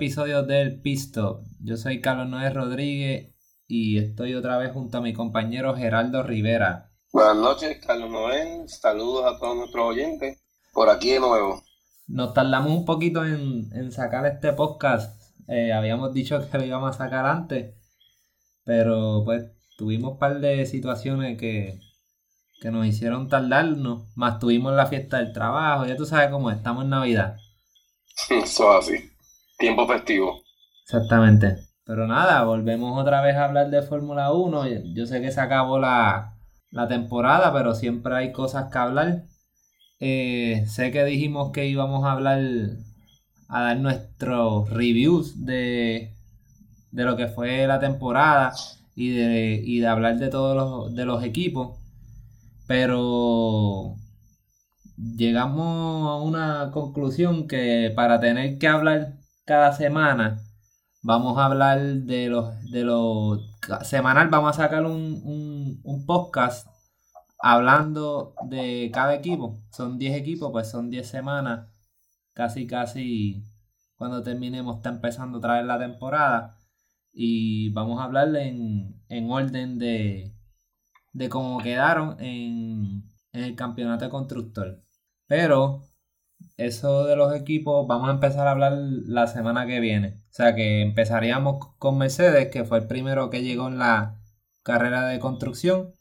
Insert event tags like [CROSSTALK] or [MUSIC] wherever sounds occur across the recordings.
episodio del Pisto. Yo soy Carlos Noé Rodríguez y estoy otra vez junto a mi compañero Geraldo Rivera. Buenas noches, Carlos Noé. Saludos a todos nuestros oyentes. Por aquí de nuevo. Nos tardamos un poquito en, sacar este podcast. Eh, habíamos dicho que lo íbamos a sacar antes, pero pues tuvimos un par de situaciones que, que nos hicieron tardarnos, más tuvimos la fiesta del trabajo, ya tú sabes cómo estamos en Navidad. [LAUGHS] Eso así. Tiempo festivo. Exactamente. Pero nada, volvemos otra vez a hablar de Fórmula 1. Yo sé que se acabó la, temporada, pero siempre hay cosas que hablar. Eh, sé que dijimos que íbamos a hablar, a dar nuestros reviews de, de lo que fue la temporada y de, y de hablar de todos los, de los equipos. Pero llegamos a una conclusión que para tener que hablar cada semana, vamos a hablar de los, de los semanal, vamos a sacar un, un, podcast hablando de cada equipo. Son 10 equipos, pues son 10 semanas. Casi, casi cuando terminemos está empezando otra vez la temporada. Y vamos a hablar en, en orden de, de cómo quedaron en, en el campeonato de constructor. Pero eso de los equipos vamos a empezar a hablar la semana que viene. O sea que empezaríamos con Mercedes, que fue el primero que llegó en la carrera de construcción.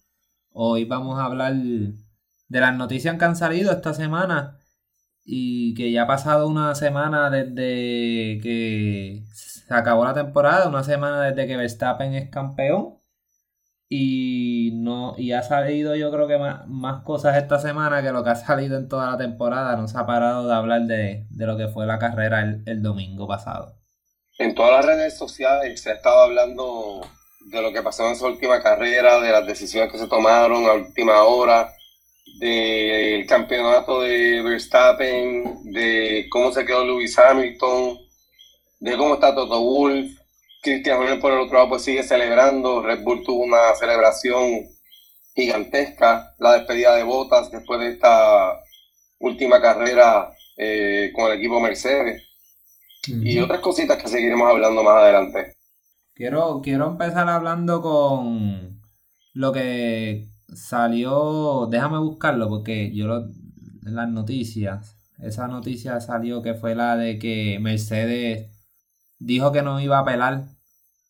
Hoy vamos a hablar de las noticias que han salido esta semana y que ya ha pasado una semana desde que se acabó la temporada, una semana desde que Verstappen es campeón y no y ha salido yo creo que más, cosas esta semana que lo que ha [LAUGHS] salido en toda la temporada. No se ha parado de hablar de, lo que fue la carrera el, domingo pasado. En todas las redes sociales se ha estado hablando de lo que pasó en esa última carrera, de las decisiones que se tomaron a última hora, del campeonato de Verstappen, de cómo se quedó Lewis Hamilton, de cómo está Toto Wolff Christian Horner por el otro lado pues sigue celebrando, Red Bull tuvo una celebración gigantesca, la despedida de Botas después de esta última carrera eh, con el equipo Mercedes. Y otras cositas que seguiremos hablando más adelante. Quiero, quiero empezar hablando con lo que salió, déjame buscarlo porque yo lo, en las noticias, esa noticia salió que fue la de que Mercedes dijo que no iba a apelar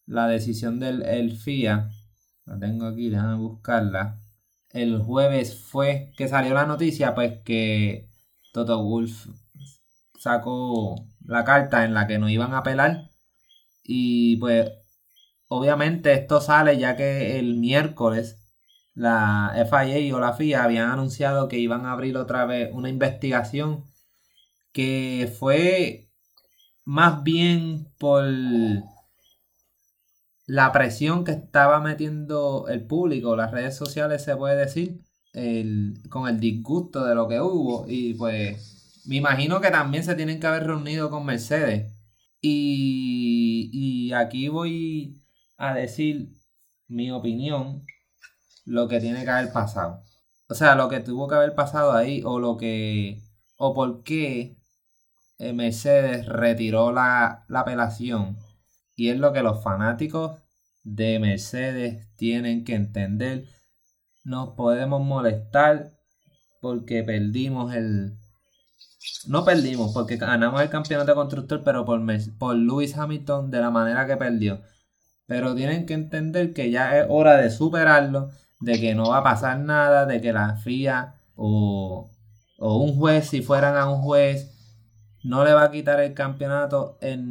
la decisión del el FIA. La tengo aquí, déjame buscarla. El jueves fue que salió la noticia, pues que Toto Wolf sacó la carta en la que no iban a apelar. Y pues obviamente esto sale ya que el miércoles la FIA o la FIA habían anunciado que iban a abrir otra vez una investigación que fue más bien por la presión que estaba metiendo el público, las redes sociales se puede decir, con el disgusto de lo que hubo y pues me imagino que también se tienen que haber reunido con Mercedes y, y aquí voy a decir mi opinión, lo que tiene que haber pasado. O sea, lo que tuvo que haber pasado ahí o lo que o por qué Mercedes retiró la, apelación y es lo que los fanáticos de Mercedes tienen que entender. Nos podemos molestar porque perdimos el... No perdimos porque ganamos el campeonato de constructor, pero por, por Lewis Hamilton de la manera que perdió. Pero tienen que entender que ya es hora de superarlo, de que no va a pasar nada, de que la FIA o, o un juez, si fueran a un juez, no le va a quitar el campeonato en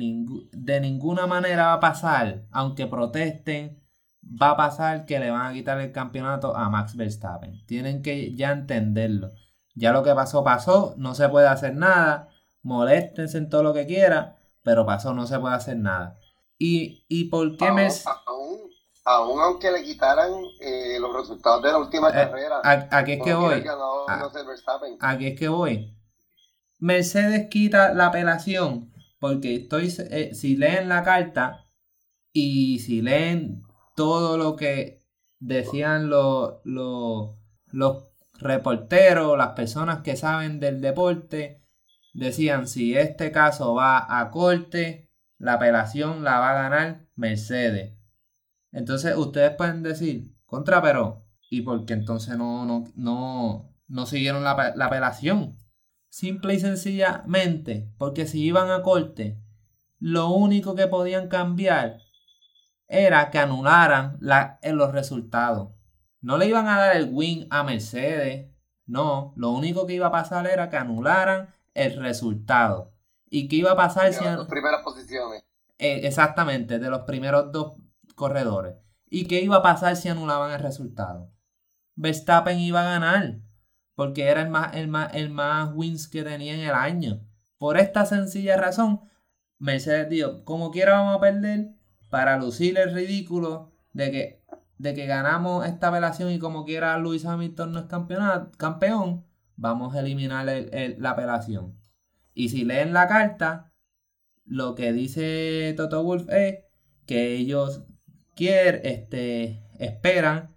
de ninguna manera va a pasar, aunque protesten, va a pasar que le van a quitar el campeonato a Max Verstappen. Tienen que ya entenderlo. Ya lo que pasó, pasó, no se puede hacer nada, moléstense en todo lo que quiera, pero pasó, no se puede hacer nada. ¿Y, y por qué me... Aún, aunque le quitaran eh, los resultados de la última eh, carrera. Aquí es que voy. Aquí es que voy Mercedes quita la apelación porque estoy, eh, si leen la carta y si leen todo lo que decían los, los, los reporteros, las personas que saben del deporte, decían si este caso va a corte, la apelación la va a ganar Mercedes. Entonces ustedes pueden decir, contra pero, ¿y por qué entonces no, no, no, no siguieron la, la apelación? Simple y sencillamente, porque si iban a corte, lo único que podían cambiar era que anularan la, en los resultados. No le iban a dar el win a Mercedes, no, lo único que iba a pasar era que anularan el resultado. ¿Y qué iba a pasar si... Las primeras posiciones. Eh, exactamente, de los primeros dos corredores. ¿Y qué iba a pasar si anulaban el resultado? Verstappen iba a ganar, porque era el más, el más, el más wins que tenía en el año. Por esta sencilla razón, Mercedes dijo, como quiera vamos a perder, para lucir el ridículo de que, de que ganamos esta apelación y como quiera Luis Hamilton no es campeón, vamos a eliminar la apelación. Y si leen la carta, lo que dice Toto Wolf es que ellos quieren, este, esperan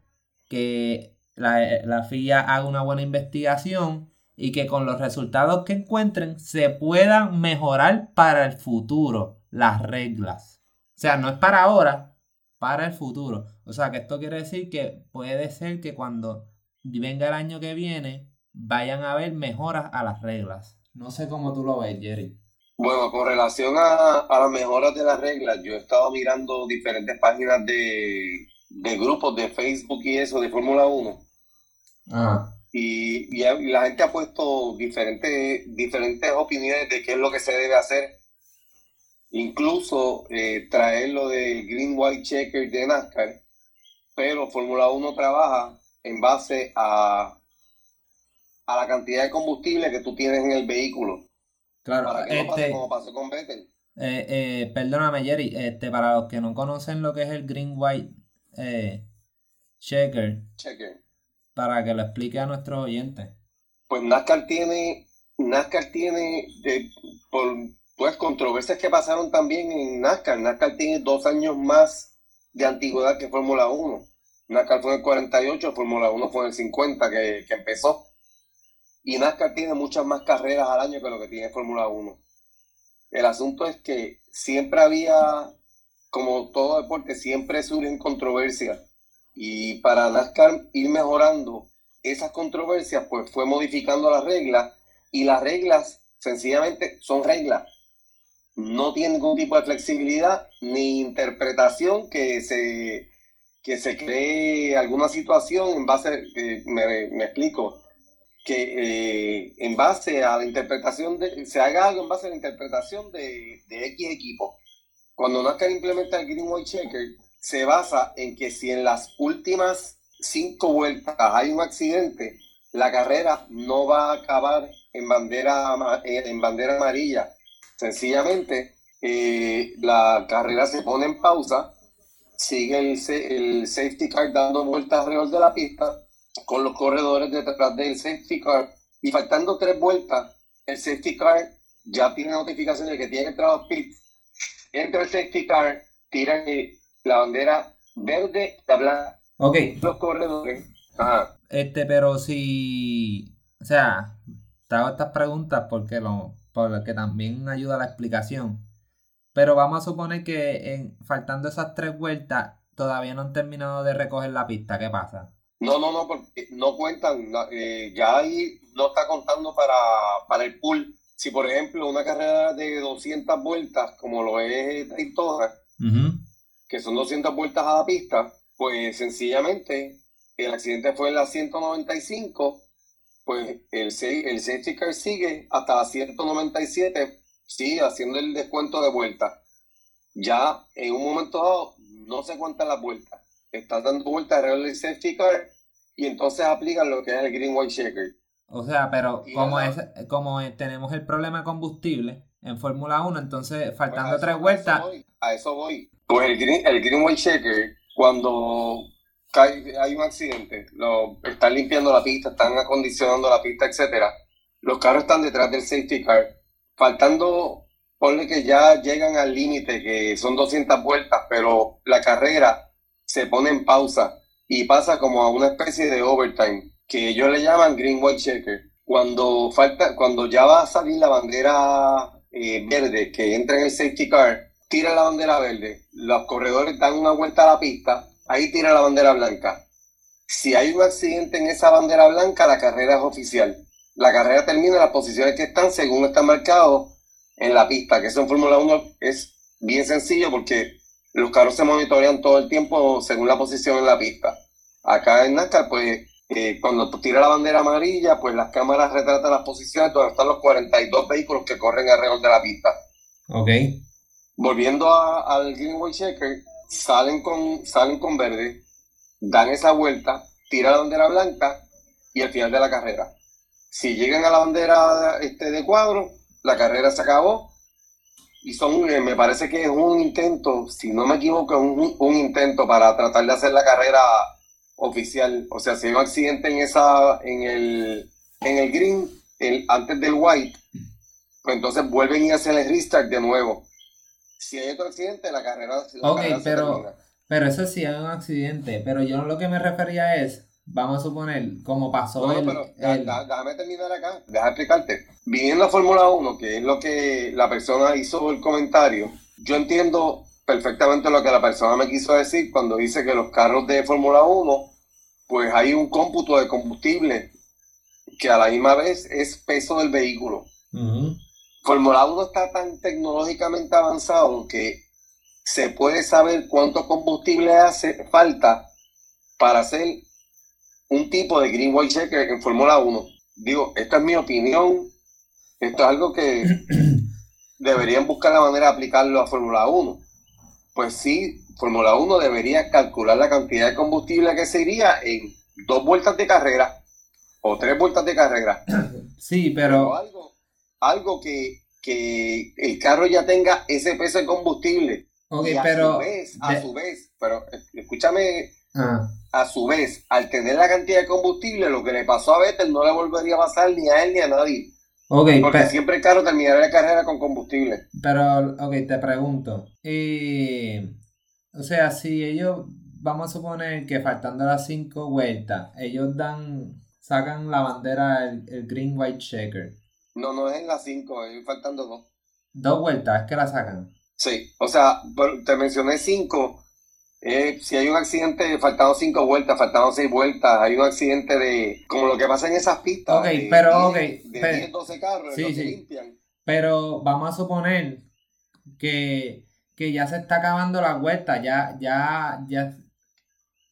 que la, la FIA haga una buena investigación y que con los resultados que encuentren se puedan mejorar para el futuro las reglas. O sea, no es para ahora, para el futuro. O sea, que esto quiere decir que puede ser que cuando venga el año que viene vayan a haber mejoras a las reglas. No sé cómo tú lo ves, Jerry. Bueno, con relación a, las mejoras de las reglas, yo he estado mirando diferentes páginas de, grupos de Facebook y eso de Fórmula 1. Ah. Y, la gente ha puesto diferentes, diferentes opiniones de qué es lo que se debe hacer. Incluso eh, traer lo del Green White Checker de NASCAR. Pero Fórmula 1 trabaja en base a a la cantidad de combustible que tú tienes en el vehículo. Claro, para que no pase este, como pasó con Vettel. Eh, eh, perdóname, Jerry, este, para los que no conocen lo que es el Green White eh, Checker, Checker, para que lo explique a nuestros oyentes. Pues NASCAR tiene, NASCAR tiene, por pues controversias que pasaron también en NASCAR, NASCAR tiene dos años más de antigüedad que Fórmula 1. NASCAR fue en el 48, Fórmula 1 fue en el 50 que, que empezó. Y NASCAR tiene muchas más carreras al año que lo que tiene Fórmula 1. El asunto es que siempre había, como todo deporte, siempre surgen controversias. Y para NASCAR ir mejorando esas controversias, pues fue modificando las reglas. Y las reglas, sencillamente, son reglas. No tienen ningún tipo de flexibilidad ni interpretación que se, que se cree alguna situación en base, eh, me, explico, que eh, en base a la interpretación de, se haga algo en base a la interpretación de X equipo. Cuando NASCAR implementa el Green White Checker, se basa en que si en las últimas cinco vueltas hay un accidente, la carrera no va a acabar en bandera, en bandera amarilla. Sencillamente, eh, la carrera se pone en pausa, sigue el, el safety car dando vueltas alrededor de la pista con los corredores detrás del safety car y faltando tres vueltas, el safety car ya tiene notificaciones de que tiene que entrar a pit. Entra el safety car, tiran la bandera verde y blanca. Ok. Los corredores. Este, pero si. O sea, te hago estas preguntas porque lo, porque también ayuda a la explicación. Pero vamos a suponer que en, faltando esas tres vueltas, todavía no han terminado de recoger la pista. ¿Qué pasa? No, no, no, porque no cuentan, eh, ya ahí no está contando para, para el pool. Si, por ejemplo, una carrera de 200 vueltas, como lo es Daytona, que son 200 vueltas a la pista, pues sencillamente el accidente fue en la 195, pues el, el safety car sigue hasta la 197, sigue haciendo el descuento de vueltas. Ya en un momento dado no se cuentan las vueltas están dando vueltas alrededor del safety car y entonces aplican lo que es el green white shaker. O sea, pero como es como tenemos el problema de combustible en Fórmula 1, entonces pues faltando tres vueltas. A eso, voy, Pues el green, el green white shaker, cuando cae, hay un accidente, lo, están limpiando la pista, están acondicionando la pista, etcétera. Los carros están detrás del safety car, faltando, ponle que ya llegan al límite, que son 200 vueltas, pero la carrera se pone en pausa y pasa como a una especie de overtime, que ellos le llaman green white checker. cuando falta, cuando ya va a salir la bandera eh, verde que entra en el safety car, tira la bandera verde, los corredores dan una vuelta a la pista, ahí tira la bandera blanca. Si hay un accidente en esa bandera blanca, la carrera es oficial. La carrera termina en las posiciones que están según está marcado en la pista, que eso en Fórmula 1 es bien sencillo porque los carros se monitorean todo el tiempo según la posición en la pista. Acá en NASCAR, pues eh, cuando tira la bandera amarilla, pues las cámaras retratan las posiciones donde están los 42 vehículos que corren alrededor de la pista. Ok. Volviendo al Greenway Checker, salen con, salen con verde, dan esa vuelta, tiran la bandera blanca y al final de la carrera. Si llegan a la bandera este, de cuadro, la carrera se acabó y son, eh, me parece que es un intento, si no me equivoco, un, un intento para tratar de hacer la carrera oficial. O sea, si hay un accidente en esa, en el, en el green, el, antes del white, pues entonces vuelven y hacen el restart de nuevo. Si hay otro accidente, la carrera, la Ok, pero, pero eso sí hay un accidente. Pero yo lo que me refería es, vamos a suponer, como pasó No, el, pero el- da- déjame terminar acá, déjame explicarte. Viniendo a Fórmula 1, que es lo que la persona hizo el comentario, yo entiendo perfectamente lo que la persona me quiso decir cuando dice que los carros de Fórmula 1, pues hay un cómputo de combustible que a la misma vez es peso del vehículo. Ujú. Fórmula 1 está tan tecnológicamente avanzado que se puede saber cuánto combustible hace falta para hacer un tipo de green white checker en Fórmula 1. Digo, esta es mi opinión. Esto es algo que [CLEARS THROAT] deberían buscar la manera de aplicarlo a Fórmula 1. Pues sí, Fórmula 1 debería calcular la cantidad de combustible que se iría en dos vueltas de carrera o tres vueltas de carrera. [CLEARS THROAT] Sí, Pero pero, algo, algo que, que el carro ya tenga ese peso de combustible. ok, y a pero, su vez, a de- su vez, pero eh, escúchame, ah, a su vez, al tener la cantidad de combustible, lo que le pasó a Vettel no le volvería a pasar ni a él ni a nadie. ok, Porque siempre el carro terminará la carrera con combustible. pero, ok, te pregunto. Y, o sea, si ellos, vamos a suponer que faltando las cinco vueltas, ellos dan, sacan la bandera, el, el green white checker. No, no es en las 5, faltando dos. Dos vueltas, es que la sacan. Sí, o sea, te mencioné 5. si hay un accidente, faltando cinco vueltas, faltando seis vueltas, hay un accidente de, como lo que pasa en esas pistas. Ok, de pero, 10, ok, De 10, 12 carros, Sí, los que limpian. Pero vamos a suponer que, que ya se está acabando la vuelta, ya, ya, ya,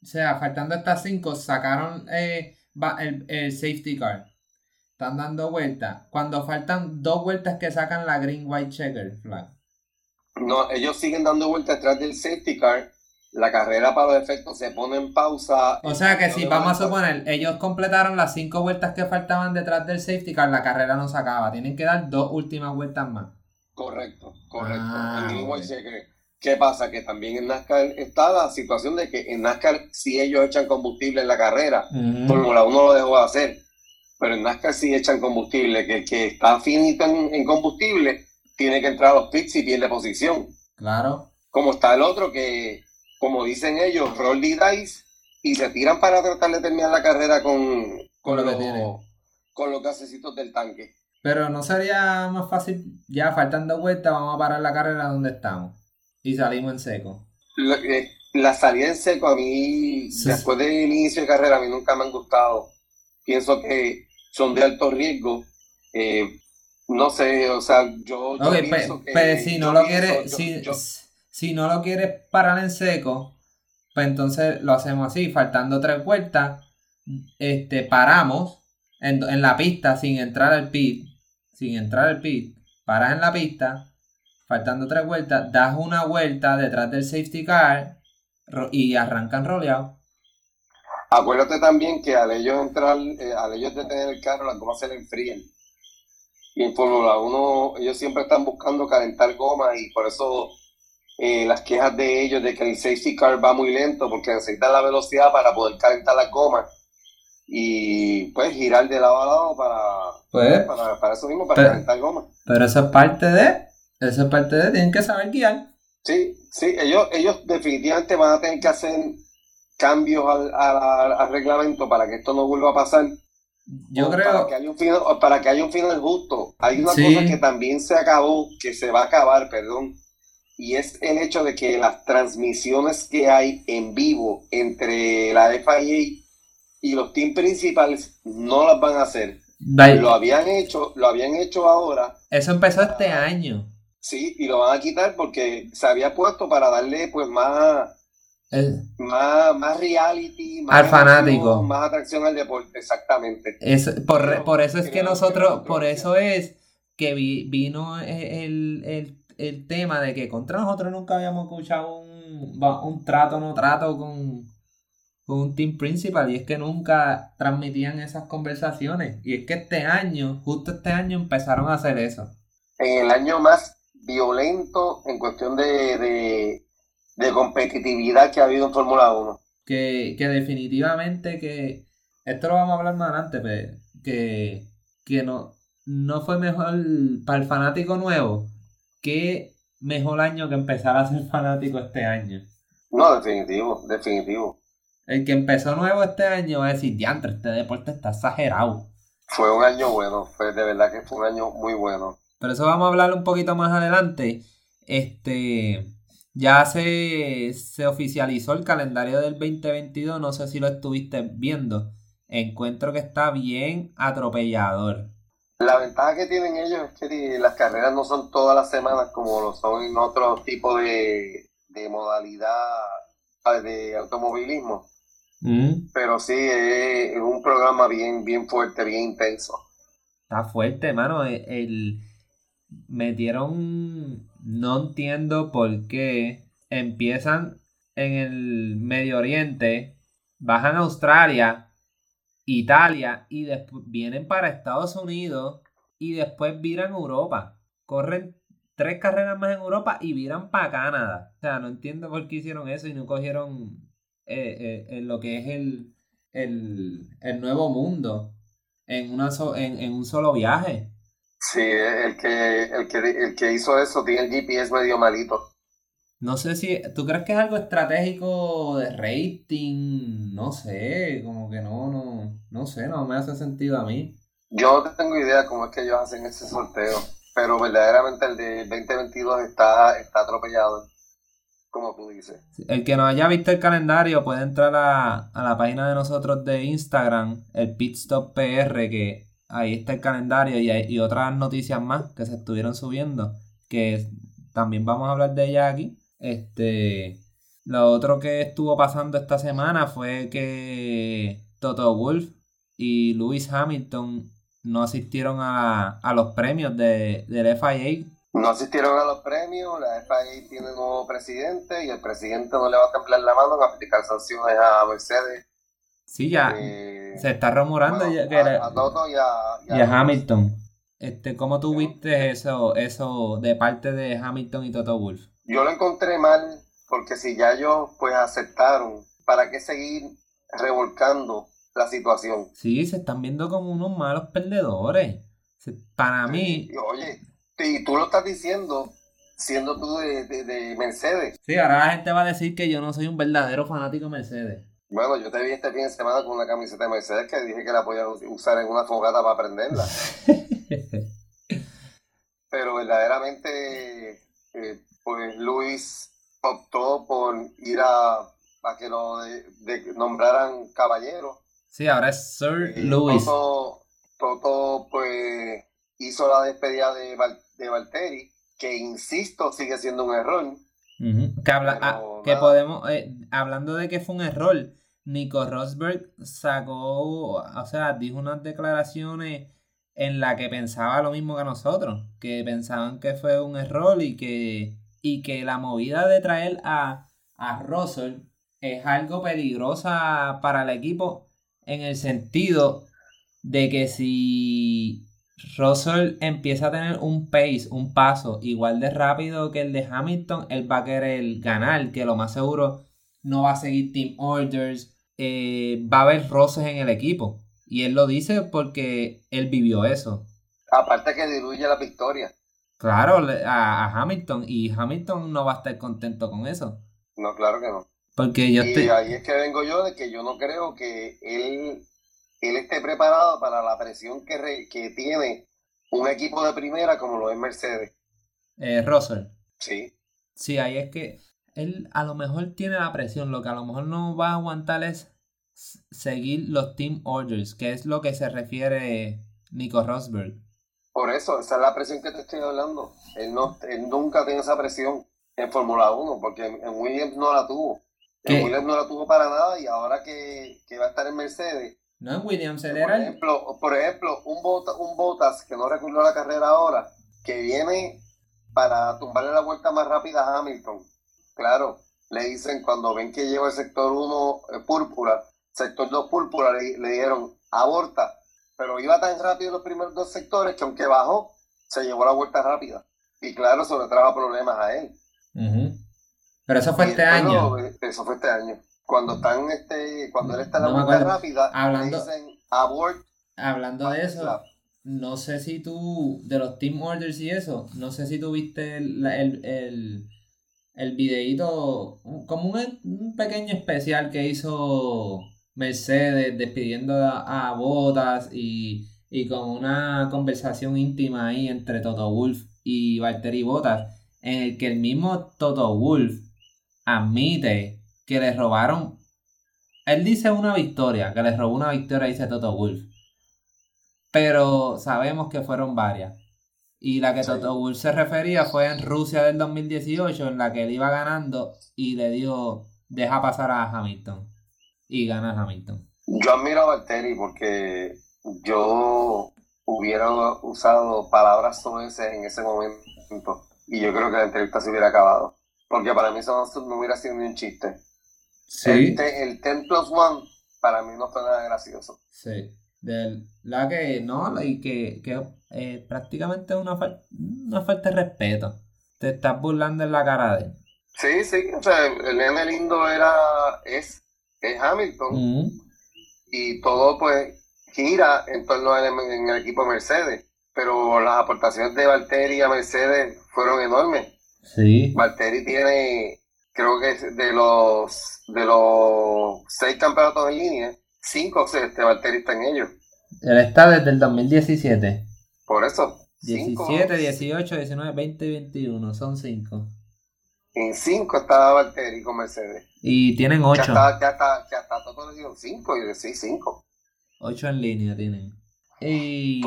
o sea, faltando estas cinco, sacaron eh, el, el safety car. Están dando vueltas. Cuando faltan dos vueltas que sacan la green white checker flag. No, ellos siguen dando vueltas detrás del safety car. La carrera para los efectos se pone en pausa. O sea que si vamos a suponer, ellos completaron las cinco vueltas que faltaban detrás del safety car, la carrera no se acaba. Tienen que dar dos últimas vueltas más. Correcto, correcto. Ah. ¿Qué pasa? Que también en NASCAR está la situación de que en NASCAR si ellos echan combustible en la carrera, Ujú. Fórmula 1 lo dejó de hacer. Pero en NASCAR sí echan combustible, que el que está finito en, en combustible tiene que entrar a los pits y pierde posición. Claro. Como está el otro que, como dicen ellos, roll the dice y se tiran para tratar de terminar la carrera con, Con lo que los, tienen. con los gasecitos del tanque. Pero no sería más fácil, ya faltando vueltas, vamos a parar la carrera donde estamos. Y salimos en seco. La, eh, la salida en seco a mí, Sí. después del inicio de carrera, a mí nunca me han gustado. Pienso que son de alto riesgo. Eh, no sé, o sea, yo, yo pe- que... pe- si no lo quieres, si, si no lo quieres parar en seco, pues entonces lo hacemos así, faltando tres vueltas, este, paramos en, en la pista sin entrar al pit, sin entrar al pit, paras en la pista, faltando tres vueltas, das una vuelta detrás del safety car y arrancan roleado. Acuérdate también que al ellos entrar, eh, al ellos detener el carro, las gomas se le enfrían. Y en Fórmula 1, ellos siempre están buscando calentar gomas y por eso eh, las quejas de ellos de que el safety car va muy lento porque necesitan la velocidad para poder calentar las gomas y pues girar de lado a lado para, Pues, para, para eso mismo, para Pero- calentar gomas. pero eso es parte de, eso es parte de, tienen que saber guiar. Sí, sí, ellos, ellos definitivamente van a tener que hacer cambios al, al- al reglamento para que esto no vuelva a pasar. Yo creo. Para que, haya un final, para que haya un final justo. Hay una cosa que también se acabó, que se va a acabar, perdón. Y es el hecho de que las transmisiones que hay en vivo entre la FIA y los teams principales no las van a hacer. Lo habían hecho, lo habían hecho ahora. Eso empezó este año. Sí, y lo van a quitar porque se había puesto para darle pues más, más, más, reality, más al fanático, más atracción al deporte, exactamente. Es, por, por eso es que nosotros, por eso es que vino el, el, el, tema de que contra nosotros nunca habíamos escuchado un, un trato no trato con un team principal y es que nunca transmitían esas conversaciones y es que este año, justo este año empezaron a hacer eso. En el año más violento en cuestión de, competitividad que ha habido en Fórmula 1. Que, definitivamente que, esto lo vamos a hablar más adelante, pero que, que no, no fue mejor para el fanático nuevo que mejor año que empezar a ser [LAUGHS] fanático este año. No, definitivo, definitivo. El que empezó nuevo este año va a decir, diantre, este deporte está exagerado. Fue un año bueno, fue de verdad que fue un año muy bueno. Pero eso vamos a hablar un poquito más adelante. Este, ya se, se oficializó el calendario del 2022, no sé si lo estuviste viendo. Encuentro que está bien atropellador. La ventaja que tienen ellos es que las carreras no son todas las semanas como lo son en otro tipo de, de modalidad de automovilismo. Mm. Pero sí, es, un programa bien, bien fuerte, bien intenso. Está fuerte, mano. E, el, metieron. No entiendo por qué empiezan en el Medio Oriente, bajan a Australia, Italia y después vienen para Estados Unidos y después viran Europa. Corren tres carreras más en Europa y viran para Canadá. O sea, no entiendo por qué hicieron eso y no cogieron eh, eh, lo que es el, el, nuevo mundo en, una en, un solo viaje. Sí, el que, el, que, el que hizo eso tiene el GPS medio malito. No sé si, ¿tú crees que es algo estratégico de rating? No sé, como que no, no, no sé, no me hace sentido a mí. Yo no tengo idea cómo es que ellos hacen ese sorteo, pero verdaderamente el de 2022 está, está atropellado como tú dices. El que no haya visto el calendario puede entrar a, la página de nosotros de Instagram, el Pitstop PR, que ahí está el calendario y, otras noticias más que se estuvieron subiendo, que también vamos a hablar de ellas aquí. Este, lo otro que estuvo pasando esta semana fue que Toto Wolf y Lewis Hamilton no asistieron a, los premios de, del FIA no asistieron a los premios, la FIA tiene un nuevo presidente y el presidente no le va a temblar la mano en aplicar sanciones a Mercedes. Sí, ya eh, se está rumorando a, y a, Hamilton. Este, ¿Cómo tú viste eso, eso de parte de Hamilton y Toto Wolf? Yo lo encontré mal porque si ya ellos pues aceptaron, ¿para qué seguir revolcando la situación? Sí, se están viendo como unos malos perdedores. Para mí... Oye, y tú lo estás diciendo siendo tú de, Mercedes. Sí, ahora la gente va a decir que yo no soy un verdadero fanático de Mercedes. Bueno, yo te vi este fin de semana con una camiseta de Mercedes que dije que la podía usar en una fogata para prenderla. [LAUGHS] Pero verdaderamente, eh, pues Luis optó por ir a, a que lo nombraran caballero. Sí, ahora es Sir Luis. Toto, pues hizo la despedida de, de Valtteri, que insisto, sigue siendo un error. Que, ah, que podemos, eh, hablando de que fue un error, Nico Rosberg sacó, o sea, dijo unas declaraciones en la que pensaba lo mismo que nosotros, que pensaban que fue un error y que, y que la movida de traer a, a Russell es algo peligrosa para el equipo en el sentido de que si Russell empieza a tener un pace, un paso igual de rápido que el de Hamilton, él va a querer ganar, que lo más seguro no va a seguir team orders, eh, va a haber roces en el equipo. Y él lo dice porque él vivió eso. Aparte que diluye la victoria. Claro, a, Hamilton. Y Hamilton no va a estar contento con eso. No, claro que no. Porque yo y ahí es que vengo yo de que yo no creo que él él esté preparado para la presión que, que tiene un equipo de primera como lo es Mercedes. Eh, Russell. Sí. Sí, ahí es que él a lo mejor tiene la presión, lo que a lo mejor no va a aguantar es seguir los team orders, que es lo que se refiere Nico Rosberg. Por eso, esa es la presión que te estoy hablando. Él, no, él nunca tiene esa presión en Fórmula 1, porque en Williams no la tuvo. En Williams no la tuvo para nada y ahora que, que va a estar en Mercedes. No Williams, él por Ejemplo, por ejemplo, un, Bota, un Botas que no recurrió a la carrera ahora, que viene para tumbarle la vuelta más rápida a Hamilton. Claro, le dicen cuando ven que lleva el sector 1 eh, púrpura, sector 2 púrpura, le, le dijeron aborta, pero iba tan rápido los primeros dos sectores que aunque bajó, se llevó la vuelta rápida. Y claro, eso le trajo problemas a él. Pero eso fue este año. Eso fue este año. Cuando están, este, cuando él está en la vuelta rápida, hablando, le dicen abort. Hablando de eso, no sé si tú, de los team orders y eso, no sé si tú viste el, el, el, el videíto, como un, un pequeño especial que hizo Mercedes despidiendo a, Botas y, con una conversación íntima ahí entre Toto Wolf y Valtteri Botas, en el que el mismo Toto Wolf admite que le robaron. Él dice una victoria, que le robó una victoria, dice Toto Wolf. Pero sabemos que fueron varias. Y la que Toto Wolf se refería fue en Rusia del 2018, en la que él iba ganando y le dio, deja pasar a Hamilton y gana Hamilton. Yo admiro a Valtteri porque yo hubiera usado palabras ese en ese momento y yo creo que la entrevista se hubiera acabado. Porque para mí eso no, hubiera sido ni un chiste. Sí. El, 10 plus 1 para mí no fue nada gracioso. Sí. De la que no, y que, que eh, prácticamente es una, una falta de respeto. Te estás burlando en la cara de él. Sí, sí, o sea, el nene lindo era, es es Hamilton. Y todo pues gira en torno al en el equipo Mercedes. Pero las aportaciones de Valtteri a Mercedes fueron enormes. Sí. Valtteri tiene, creo que de los de los seis campeonatos en línea, cinco seis, este Valtteri está en ellos. Él está desde el 2017. Por eso. 17, 18, 19, 20 y 21. Son cinco. En 5 estaba Valtteri con Mercedes. Y tienen 8. Ya está, ya está, ya está todo 5. Y sí, 5. 8 en línea tienen. Y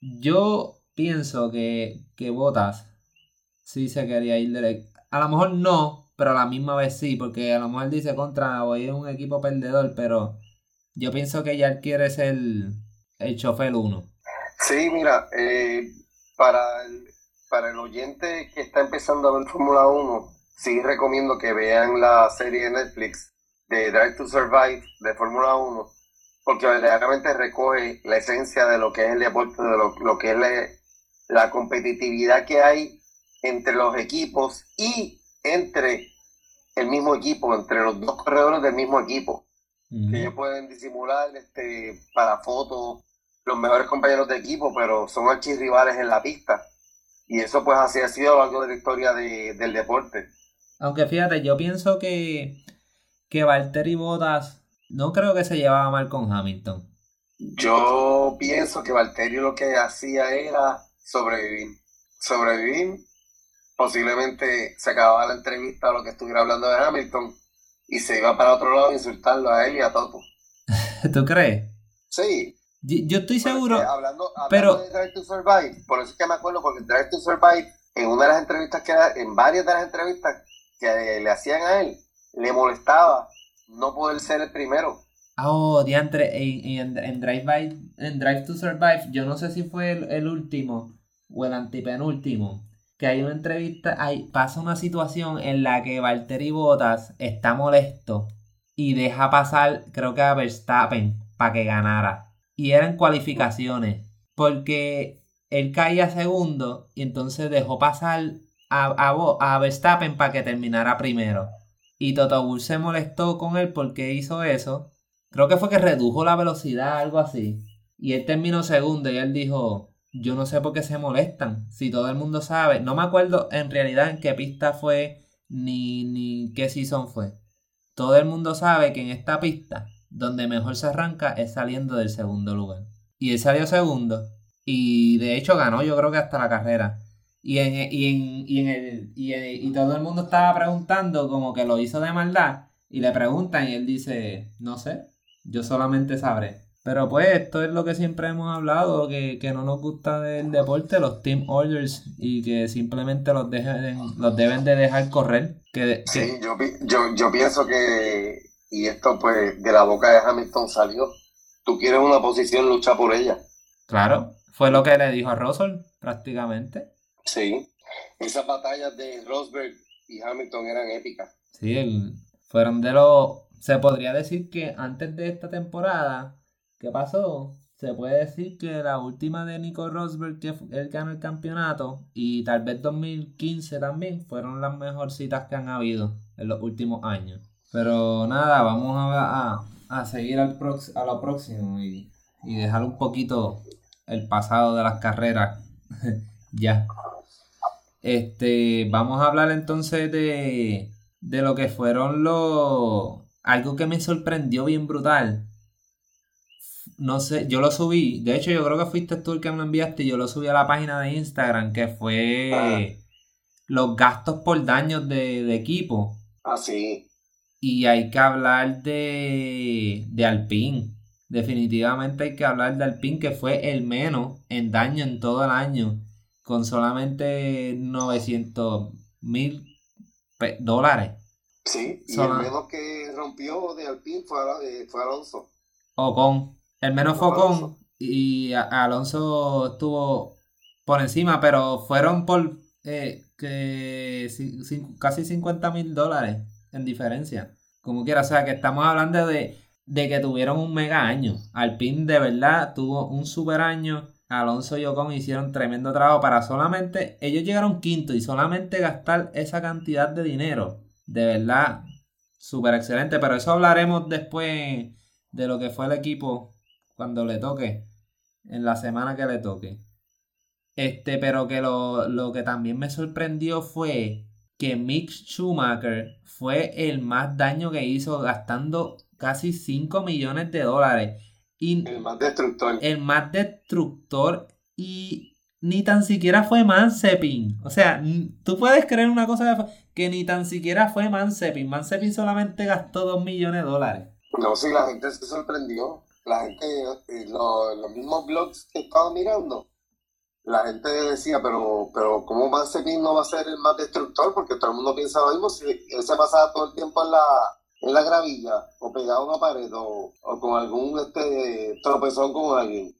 yo pienso que, que Botas sí se quería ir directo. A lo mejor no, pero a la misma vez sí, porque a lo mejor dice contra hoy es un equipo perdedor, pero yo pienso que ya quiere ser el, el chofer 1. Sí, mira, eh, para el, para el oyente que está empezando a ver Fórmula 1, sí recomiendo que vean la serie de Netflix de Drive to Survive de Fórmula 1, porque verdaderamente recoge la esencia de lo que es el deporte, de lo, que es la, competitividad que hay entre los equipos y entre el mismo equipo, entre los dos corredores del mismo equipo, que ellos pueden disimular este, para fotos los mejores compañeros de equipo, pero son archirrivales en la pista. Y eso pues así ha sido a lo largo de la historia del deporte. Aunque fíjate, yo pienso que, que Valtteri Bottas no creo que se llevaba mal con Hamilton. Yo pienso que Valtteri lo que hacía era sobrevivir. Sobrevivir. Posiblemente se acababa la entrevista o lo que estuviera hablando de Hamilton y se iba para otro lado a insultarlo a él y a Toto. [LAUGHS] ¿Tú crees? Sí, yo estoy seguro. Hablando, pero... de Drive to Survive, por eso es que me acuerdo, porque Drive to Survive, en una de las entrevistas que en varias de las entrevistas que le hacían a él, le molestaba no poder ser el primero. Oh, diantre, en, en, Drive en Drive to Survive, yo no sé si fue el, último o el antepenúltimo, que hay una entrevista, hay, pasa una situación en la que Valtteri Bottas está molesto y deja pasar, creo que a Verstappen, para que ganara y eran cualificaciones. Porque él caía segundo y entonces dejó pasar a, a, a Verstappen para que terminara primero. Y Toto se molestó con él porque hizo eso. Creo que fue que redujo la velocidad, algo así. Y él terminó segundo y él dijo, yo no sé por qué se molestan. Si todo el mundo sabe. No me acuerdo en realidad en qué pista fue ni, ni qué season fue. Todo el mundo sabe que en esta pista donde mejor se arranca es saliendo del segundo lugar. Y él salió segundo. Y de hecho ganó yo creo que hasta la carrera. Y, en, y, en, y, en el, y, y todo el mundo estaba preguntando como que lo hizo de maldad. Y le preguntan y él dice, no sé, yo solamente sabré. Pero pues esto es lo que siempre hemos hablado, que, no nos gusta del deporte, los team orders, y que simplemente los, dejen, los deben de dejar correr. Que, Sí, yo, yo, yo pienso que, y esto pues de la boca de Hamilton salió, tú quieres una posición, lucha por ella. Claro, fue lo que le dijo a Russell prácticamente. Sí, esas batallas de Rosberg y Hamilton eran épicas. Sí, fueron de los... Se podría decir que antes de esta temporada ¿Qué pasó? Se puede decir que la última de Nico Rosberg, que él ganó el campeonato, y tal vez 2015 también, fueron las mejorcitas que han habido en los últimos años. Pero nada, vamos a, a, seguir al a lo próximo y, y dejar un poquito el pasado de las carreras [LAUGHS] ya. Este, vamos a hablar entonces de, de lo que fueron los... Algo que me sorprendió bien brutal no sé, yo lo subí, de hecho yo creo que fuiste tú el que me lo enviaste y yo lo subí a la página de Instagram, que fue los gastos por daños de, equipo. Ah, sí. Y hay que hablar de, de Alpine. Definitivamente hay que hablar de Alpine, que fue el menos en daño en todo el año, con solamente 900 mil dólares. Sí, y el menos que rompió de Alpine fue, eh, fue Alonso. O con el menos Focón y Alonso estuvo por encima, pero fueron por eh, que, casi 50 mil dólares en diferencia. Como quiera, o sea que estamos hablando de, que tuvieron un mega año. Alpine de verdad tuvo un super año. Alonso y Ocon hicieron tremendo trabajo para solamente, ellos llegaron quinto y solamente gastar esa cantidad de dinero. De verdad, súper excelente. Pero eso hablaremos después de lo que fue el equipo cuando le toque, en la semana que le toque. Este, pero que lo, que también me sorprendió fue que Mick Schumacher fue el más daño que hizo gastando casi 5 millones de dólares. Y el más destructor. El más destructor y ni tan siquiera fue Mansepin. O sea, tú puedes creer una cosa que ni tan siquiera fue Mansepin. Mansepin solamente gastó 2 millones de dólares. No, sí, la gente se sorprendió la gente, eh, los mismos blogs que estaba mirando, la gente decía, pero, pero ¿cómo Mazepin no va a ser el más destructor? Porque todo el mundo piensa lo mismo, si él se pasaba todo el tiempo en la, en la gravilla, o pegado a una pared, o, con algún este, tropezón con alguien.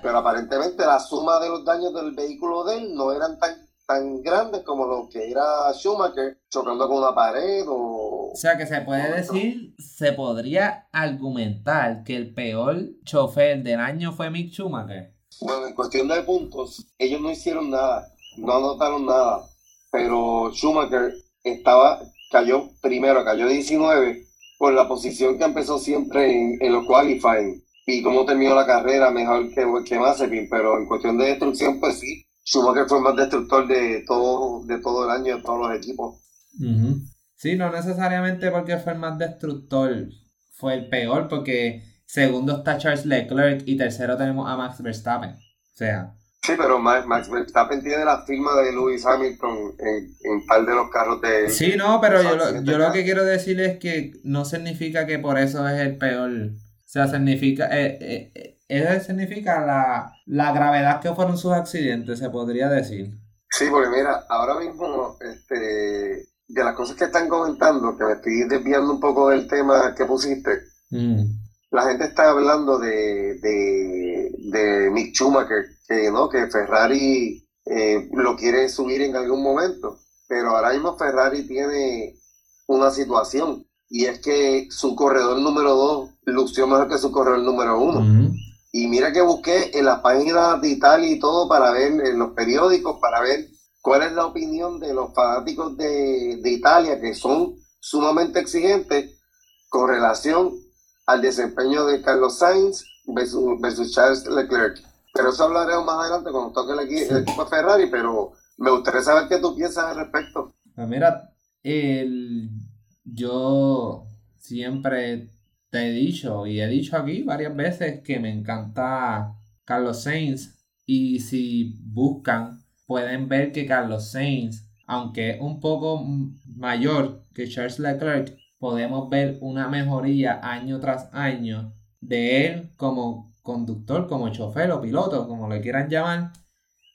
Pero aparentemente la suma de los daños del vehículo de él no eran tan, tan grandes como lo que era Schumacher, chocando con una pared o o sea que se puede decir, se podría argumentar que el peor chofer del año fue Mick Schumacher. Bueno, en cuestión de puntos, ellos no hicieron nada, no anotaron nada, pero Schumacher estaba, cayó primero, cayó 19 por la posición que empezó siempre en, los qualifying y cómo terminó la carrera mejor que, que Mazepin, pero en cuestión de destrucción, pues sí, Schumacher fue el más destructor de todo, de todo el año de todos los equipos. Sí, no necesariamente porque fue el más destructor, fue el peor porque segundo está Charles Leclerc y tercero tenemos a Max Verstappen. O sea. Sí, pero Max, Verstappen tiene la firma de Lewis Hamilton en, en par de los carros de... Sí, no, pero yo, lo, yo lo que quiero decir es que no significa que por eso es el peor. O sea, significa... Eh, eh, eh eso significa la, la gravedad que fueron sus accidentes, se podría decir. Sí, porque mira, ahora mismo este, de las cosas que están comentando, que me estoy desviando un poco del tema que pusiste, mm. la gente está hablando de, de, de Mick Schumacher, que, ¿no? que Ferrari eh, lo quiere subir en algún momento, pero ahora mismo Ferrari tiene una situación y es que su corredor número 2 lució mejor que su corredor número 1. Mm. Y mira que busqué en las páginas de Italia y todo para ver, en los periódicos, para ver ¿Cuál es la opinión de los fanáticos de, Italia que son sumamente exigentes con relación al desempeño de Carlos Sainz versus, Charles Leclerc? Pero eso hablaremos más adelante cuando toque el, equipo, de Ferrari, pero me gustaría saber qué tú piensas al respecto. Pues mira, el, yo siempre te he dicho y he dicho aquí varias veces que me encanta Carlos Sainz y si buscan pueden ver que Carlos Sainz, aunque es un poco mayor que Charles Leclerc, podemos ver una mejoría año tras año de él como conductor, como chofer o piloto, como le quieran llamar,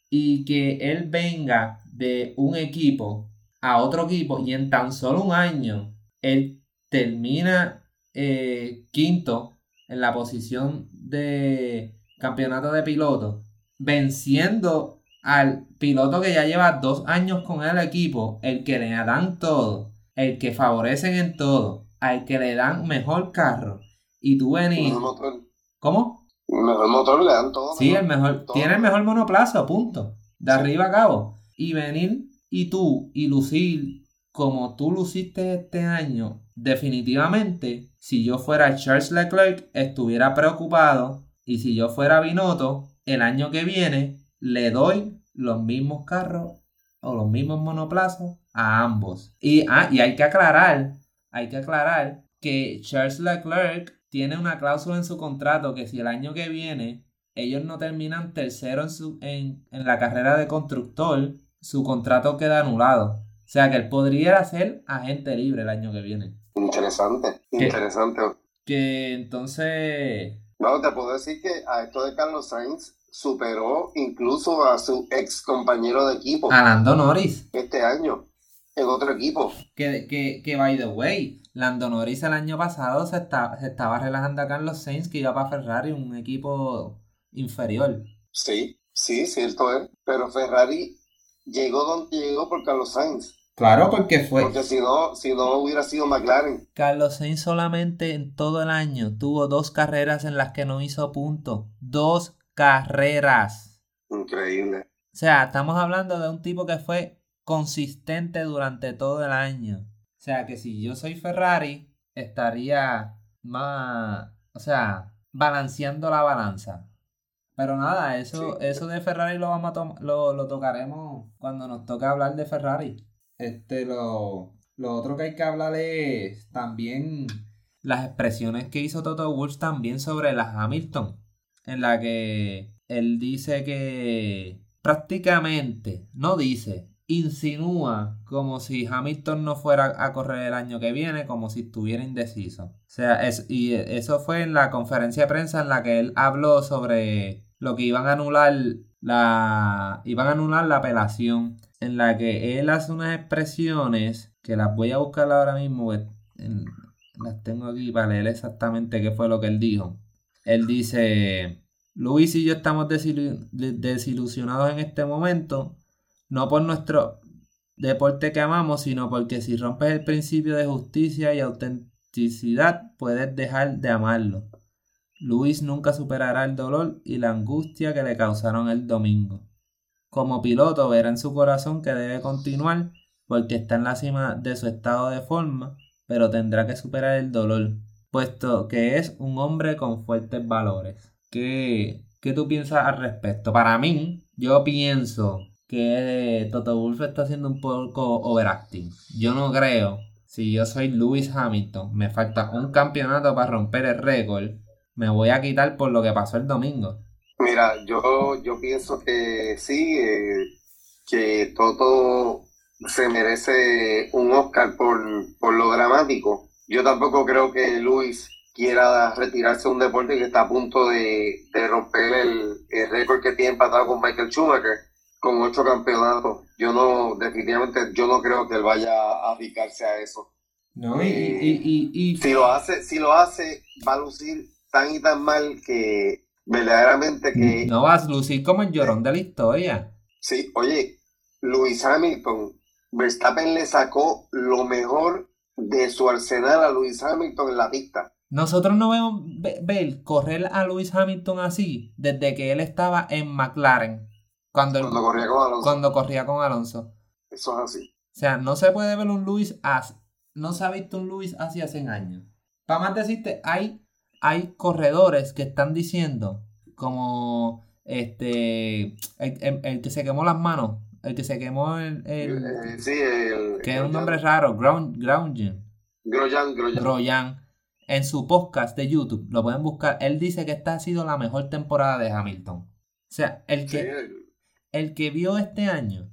y que él venga de un equipo a otro equipo y en tan solo un año él termina eh, quinto en la posición de campeonato de piloto, venciendo al piloto que ya lleva dos años con el equipo, el que le dan todo, el que favorecen en todo, al que le dan mejor carro, y tú venís... ¿Cómo? Mejor motor le dan todo. Sí, el mejor, tiene el mejor monoplazo, punto. De arriba a cabo. Y venir y tú y lucir como tú luciste este año, definitivamente, si yo fuera Charles Leclerc, estuviera preocupado. Y si yo fuera Binotto, el año que viene, le doy los mismos carros o los mismos monoplazos a ambos. Y, ah, y hay que aclarar, hay que aclarar que Charles Leclerc tiene una cláusula en su contrato que si el año que viene ellos no terminan tercero en, su, en, la carrera de constructor, su contrato queda anulado. O sea que él podría ser agente libre el año que viene. Interesante, interesante. Que entonces... No, te puedo decir que a esto de Carlos Sainz superó incluso a su ex compañero de equipo. A Lando Norris. Este año, en otro equipo. Que, que, que by the way, Lando Norris el año pasado se, se estaba relajando acá en los Saints que iba para Ferrari, un equipo inferior. Sí, sí, cierto es. Pero Ferrari llegó donde llegó por Carlos Sainz. Claro, porque fue. Porque si no, si no hubiera sido McLaren. Carlos Sainz solamente en todo el año tuvo dos carreras en las que no hizo punto. Dos carreras. Increíble. O sea, estamos hablando de un tipo que fue consistente durante todo el año. O sea que si yo soy Ferrari, estaría más, o sea, balanceando la balanza. Pero nada, eso, eso de Ferrari lo vamos a lo, lo, tocaremos cuando nos toque hablar de Ferrari. Este, lo, lo otro que hay que hablar es también las expresiones que hizo Toto Wolff también sobre la Hamilton. En la que él dice que prácticamente, no dice, insinúa como si Hamilton no fuera a correr el año que viene, como si estuviera indeciso. O sea, es, y eso fue en la conferencia de prensa en la que él habló sobre lo que iban a anular la iban a anular la apelación en la que él hace unas expresiones que las voy a buscar ahora mismo pues, las tengo aquí para leer exactamente qué fue lo que él dijo él dice Luis y yo estamos desilusionados en este momento no por nuestro deporte que amamos, sino porque si rompes el principio de justicia y autenticidad, puedes dejar de amarlo. Luis nunca superará el dolor y la angustia que le causaron el domingo. Como piloto verá en su corazón que debe continuar porque está en la cima de su estado de forma, pero tendrá que superar el dolor, puesto que es un hombre con fuertes valores. ¿Qué, qué tú piensas al respecto? Para mí, yo pienso que Toto Wolff está haciendo un poco overacting. Yo no creo, si yo soy Lewis Hamilton, me falta un campeonato para romper el récord, me voy a quitar por lo que pasó el domingo. Mira, yo, yo pienso que sí, eh, que Toto se merece un Oscar por, lo dramático. Yo tampoco creo que Luis quiera retirarse de un deporte que está a punto de, romper el, el récord que tiene empatado con Michael Schumacher con ocho campeonatos. Yo no, definitivamente, yo no creo que él vaya a dedicarse a eso. No, y, y, si lo hace, si lo hace, va a lucir tan y tan mal que verdaderamente que. No vas a lucir como el llorón de la historia. Sí, oye, Luis Hamilton, Verstappen le sacó lo mejor de su arsenal a Luis Hamilton en la pista. Nosotros no vemos ver correr a Luis Hamilton así desde que él estaba en McLaren. Cuando, corría con Alonso. Cuando corría con Alonso. Eso es así. O sea, no se puede ver un Luis así. No se ha visto un Luis así hace años. Para más decirte, hay, hay corredores que están diciendo, como este, el, que se quemó las manos, el que se quemó el. el eh, sí, el. Que es un nombre raro, Ground, Groundgen. Groyan, Groyan. en su podcast de YouTube, lo pueden buscar, él dice que esta ha sido la mejor temporada de Hamilton. O sea, el que, el que vio este año,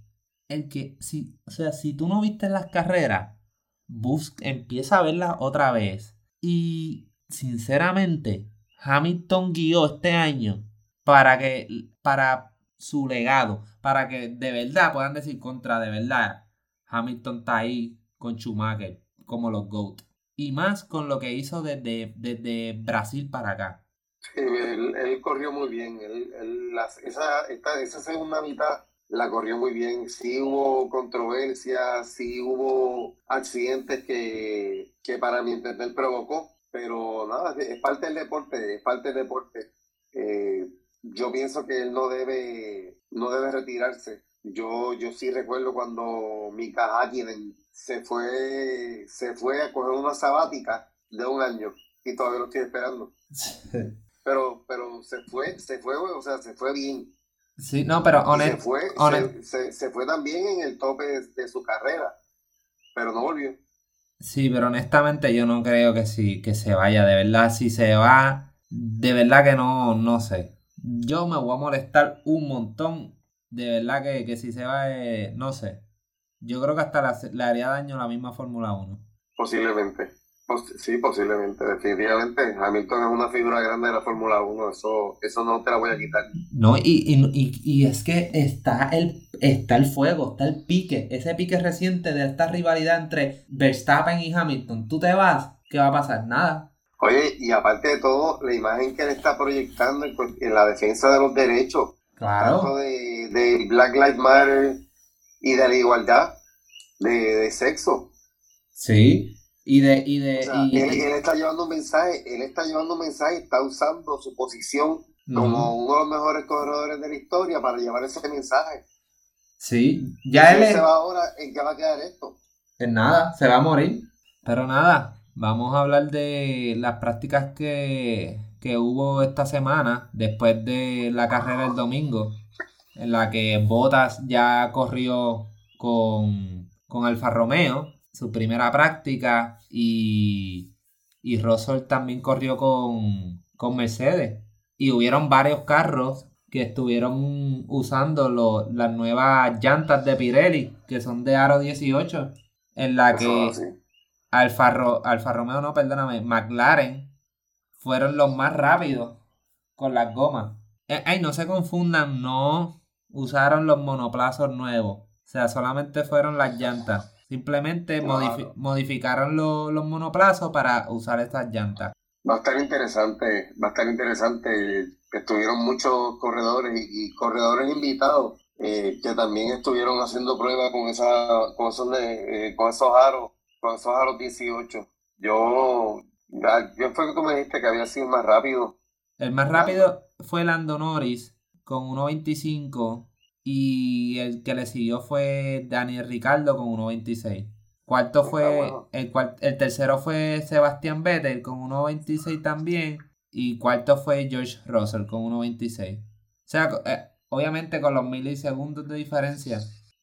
el que, si, o sea, si tú no viste las carreras, busca, empieza a verlas otra vez. Y sinceramente, Hamilton guió este año para que, para su legado, para que de verdad puedan decir contra de verdad, Hamilton está ahí con Schumacher como los GOAT y más con lo que hizo desde, desde Brasil para acá. Sí, él, corrió muy bien. esa, esa segunda mitad la corrió muy bien. Sí hubo controversias, sí hubo accidentes que, que para mi entender provocó, pero nada, es parte del deporte, es parte del deporte. Eh, yo pienso que él no debe, no debe retirarse. Yo, yo sí recuerdo cuando Mika Hakkinen se fue, se fue a coger una sabática de un año y todavía lo estoy esperando. [LAUGHS] pero, pero se fue, se fue, o sea, se fue bien. Sí, no, pero se fue, se, fue también en el tope de, su carrera, pero no volvió. Sí, pero honestamente yo no creo que sí, que se vaya, de verdad, si se va, de verdad que no, no sé. Yo me voy a molestar un montón, de verdad que, que si se va, eh, no sé. Yo creo que hasta le haría daño a la misma Fórmula 1. Posiblemente. sí, posiblemente. Definitivamente. Hamilton es una figura grande de la Fórmula 1. Eso, eso no te la voy a quitar. No, y, y, y, es que está el, está el fuego, está el pique. Ese pique reciente de esta rivalidad entre Verstappen y Hamilton. Tú te vas, ¿qué va a pasar? Nada. Oye, y aparte de todo, la imagen que él está proyectando en, la defensa de los derechos. Claro. Tanto de, de Black Lives Matter y de la igualdad de, sexo. Sí, y de... Y de él, está llevando un mensaje, él está llevando un mensaje, está usando su posición como uno de los mejores corredores de la historia para llevar ese mensaje. Sí, ya él, se va ahora, ¿en qué va a quedar esto? En nada, se va a morir. Pero nada, vamos a hablar de las prácticas que, que hubo esta semana después de la carrera del domingo en la que Bottas ya corrió con, con Alfa Romeo, su primera práctica, y, y Russell también corrió con, con Mercedes. Y hubieron varios carros que estuvieron usando las nuevas llantas de Pirelli, que son de Aro 18, en la que Alfa, Alfa Romeo, no, perdóname, McLaren fueron los más rápidos con las gomas. Eh, ay, no se confundan, no, usaron los monoplazos nuevos. O sea, solamente fueron las llantas. Simplemente modificaron los monoplazos para usar estas llantas. Va a estar interesante, va a estar interesante. Estuvieron muchos corredores y, corredores invitados eh, que también estuvieron haciendo pruebas con esa, con esos, eh, con esos aros, con esos aros 18. Yo, yo fue que tú me dijiste que había sido más rápido. El más rápido fue Lando Norris con 1.25 y el que le siguió fue Daniel Ricardo con 1.26. Cuarto fue, el, el tercero fue Sebastián Vettel con 1.26 también y cuarto fue George Russell con 1.26. O sea, eh, obviamente con los milisegundos de diferencia.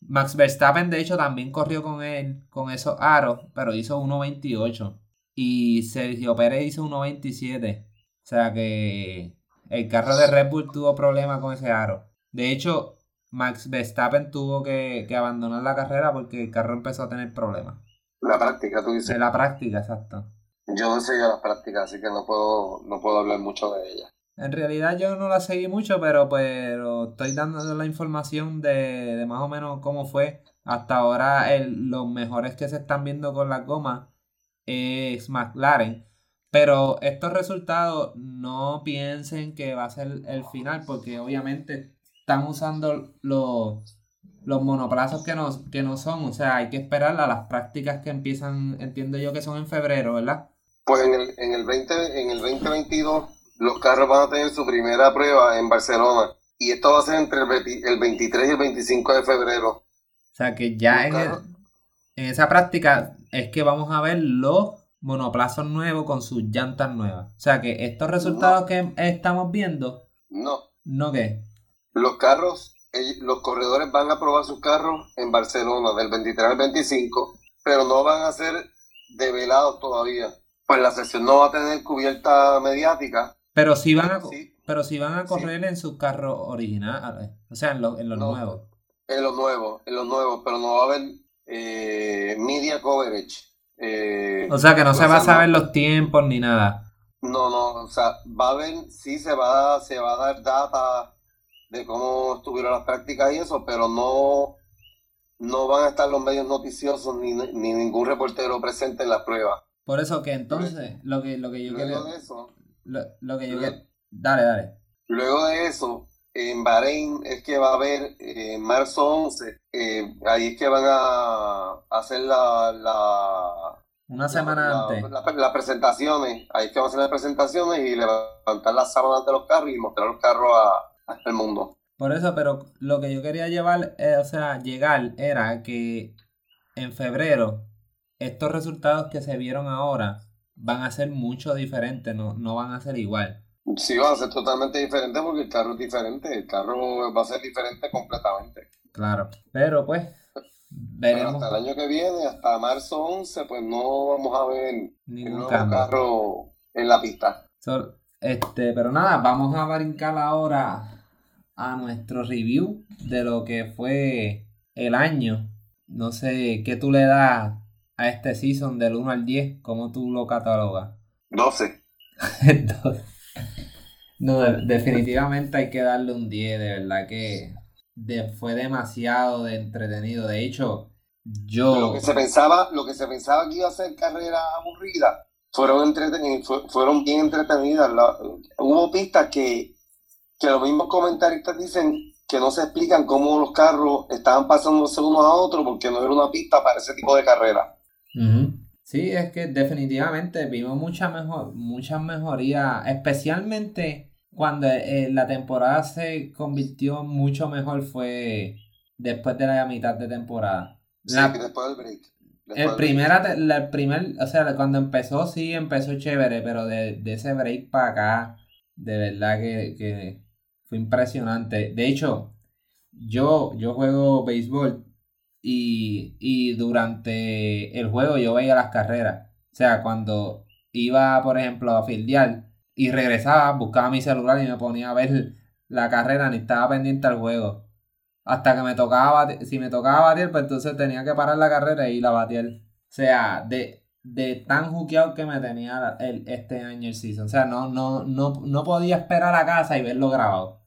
Max Verstappen de hecho también corrió con él, con esos aros, pero hizo 1.28. Y Sergio Pérez hizo 1.27. O sea que el carro de Red Bull tuvo problemas con ese aro. De hecho, Max Verstappen tuvo que, abandonar la carrera porque el carro empezó a tener problemas. La práctica, tú dices. En la práctica, exacto. Yo no seguí las prácticas, así que no puedo, no puedo hablar mucho de ella. En realidad yo no la seguí mucho, pero, pero estoy dando la información de, más o menos cómo fue. Hasta ahora los mejores que se están viendo con la goma es McLaren. Pero estos resultados no piensen que va a ser el final, porque obviamente están usando los, los monoplazos que no, que no son. O sea, hay que esperar a las prácticas que empiezan, entiendo yo que son en febrero, ¿verdad? Pues en el, en el, 20, en el 2022 los carros van a tener su primera prueba en Barcelona. Y esto va a ser entre el, 23 y el 25 de febrero. O sea que ya en, en esa práctica es que vamos a ver los monoplazos nuevos con sus llantas nuevas. O sea que estos resultados que estamos viendo. No. ¿No qué? Los carros, los corredores van a probar sus carros en Barcelona del 23 al 25, pero no van a ser develados todavía. Pues la sesión no va a tener cubierta mediática. Pero sí van a, pero si van a correr en sus carros originales, o sea, en, en los nuevos. En los nuevos, en los nuevos, pero no va a haber eh, media coverage. Eh, o sea que no se va a saber los tiempos ni nada. No, no, o sea, va a haber, sí se va, se va a dar data de cómo estuvieron las prácticas y eso, pero no, no van a estar los medios noticiosos ni, ningún reportero presente en las pruebas. Por eso que entonces, lo que, lo que yo quiero... lo, que yo Dale, dale. Luego de eso, en Bahrein es que va a haber en marzo 11, eh, ahí es que van a hacer la... la Una semana antes. Las presentaciones, ahí es que van a hacer las presentaciones y levantar las sábanas de los carros y mostrar los carros a, el mundo. Por eso, pero lo que yo quería llevar, eh, o sea, llegar era que en febrero estos resultados que se vieron ahora van a ser mucho diferentes, no, no van a ser igual. Sí, va a ser totalmente diferente porque el carro es diferente, el carro va a ser diferente completamente. Claro, pero pues veremos. hasta el año que viene, hasta marzo 11, pues no vamos a ver ningún carro en la pista. este, pero nada, vamos a brincar ahora a nuestro review de lo que fue el año. No sé, ¿qué tú le das a este season del 1 al 10? ¿Cómo tú lo catalogas? 12. 12. [LAUGHS] No, definitivamente hay que darle un 10, de verdad que fue demasiado de entretenido. De hecho, yo... Lo que se pensaba, lo que se pensaba que iba a ser carrera aburrida, fueron, fueron bien entretenidas. hubo pistas que, que los mismos comentaristas dicen que no se explican cómo los carros estaban pasándose uno a otro porque no era una pista para ese tipo de carrera. Sí, es que definitivamente vimos mucha mejor, muchas mejorías, especialmente cuando eh, la temporada se convirtió mucho mejor fue después de la mitad de temporada. Sí, después del break. el, primera, primer, o sea, cuando empezó sí empezó chévere, pero de, ese break para acá, de verdad que, que, fue impresionante. De hecho, yo, yo juego béisbol y, durante el juego yo veía las carreras. O sea, cuando iba, por ejemplo, a fildear y regresaba, buscaba mi celular y me ponía a ver la carrera, ni estaba pendiente al juego. Hasta que me tocaba, si me tocaba batir, pues entonces tenía que parar la carrera y ir a batir. O sea, de, de tan juqueado que me tenía el, este año el season. O sea, no, no, no, no podía esperar a casa y verlo grabado.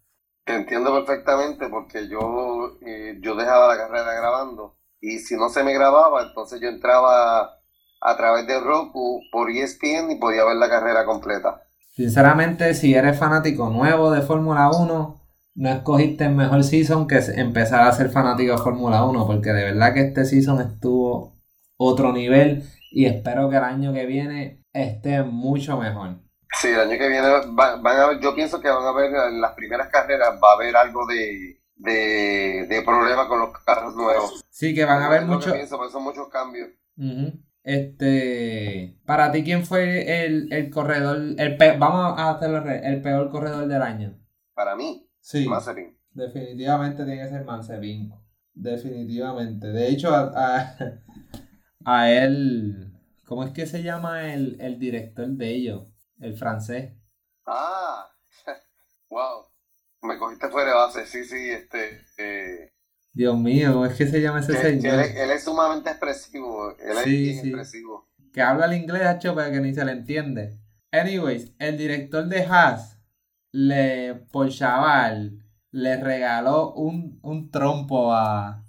Te entiendo perfectamente porque yo, eh, yo dejaba la carrera grabando y si no se me grababa, entonces yo entraba a través de Roku por ESPN y podía ver la carrera completa. Sinceramente, si eres fanático nuevo de Fórmula 1, no escogiste el mejor season que empezar a ser fanático de Fórmula 1, porque de verdad que este season estuvo otro nivel y espero que el año que viene esté mucho mejor. Sí, el año que viene van, a yo pienso que van a ver en las primeras carreras, va a haber algo de, de, de problema con los carros nuevos. Sí, que van a haber muchos. son muchos cambios. Este, para ti, ¿quién fue el, el corredor? El vamos a hacerlo el peor corredor del año. Para mí, sí. Definitivamente tiene que ser Mazepin. Definitivamente. De hecho, a, [LAUGHS] a, él, ¿cómo es que se llama el, el director de ellos? El francés. Ah, [LAUGHS] wow. Me cogiste fuera de base, sí, sí, este. Eh, Dios mío, ¿cómo es que se llama ese señor? Él, es sumamente expresivo, él es bien expresivo. Que habla el inglés, hecho, pero que ni se le entiende. Anyways, el director de Haas, le, por chaval, le regaló un, un trompo a,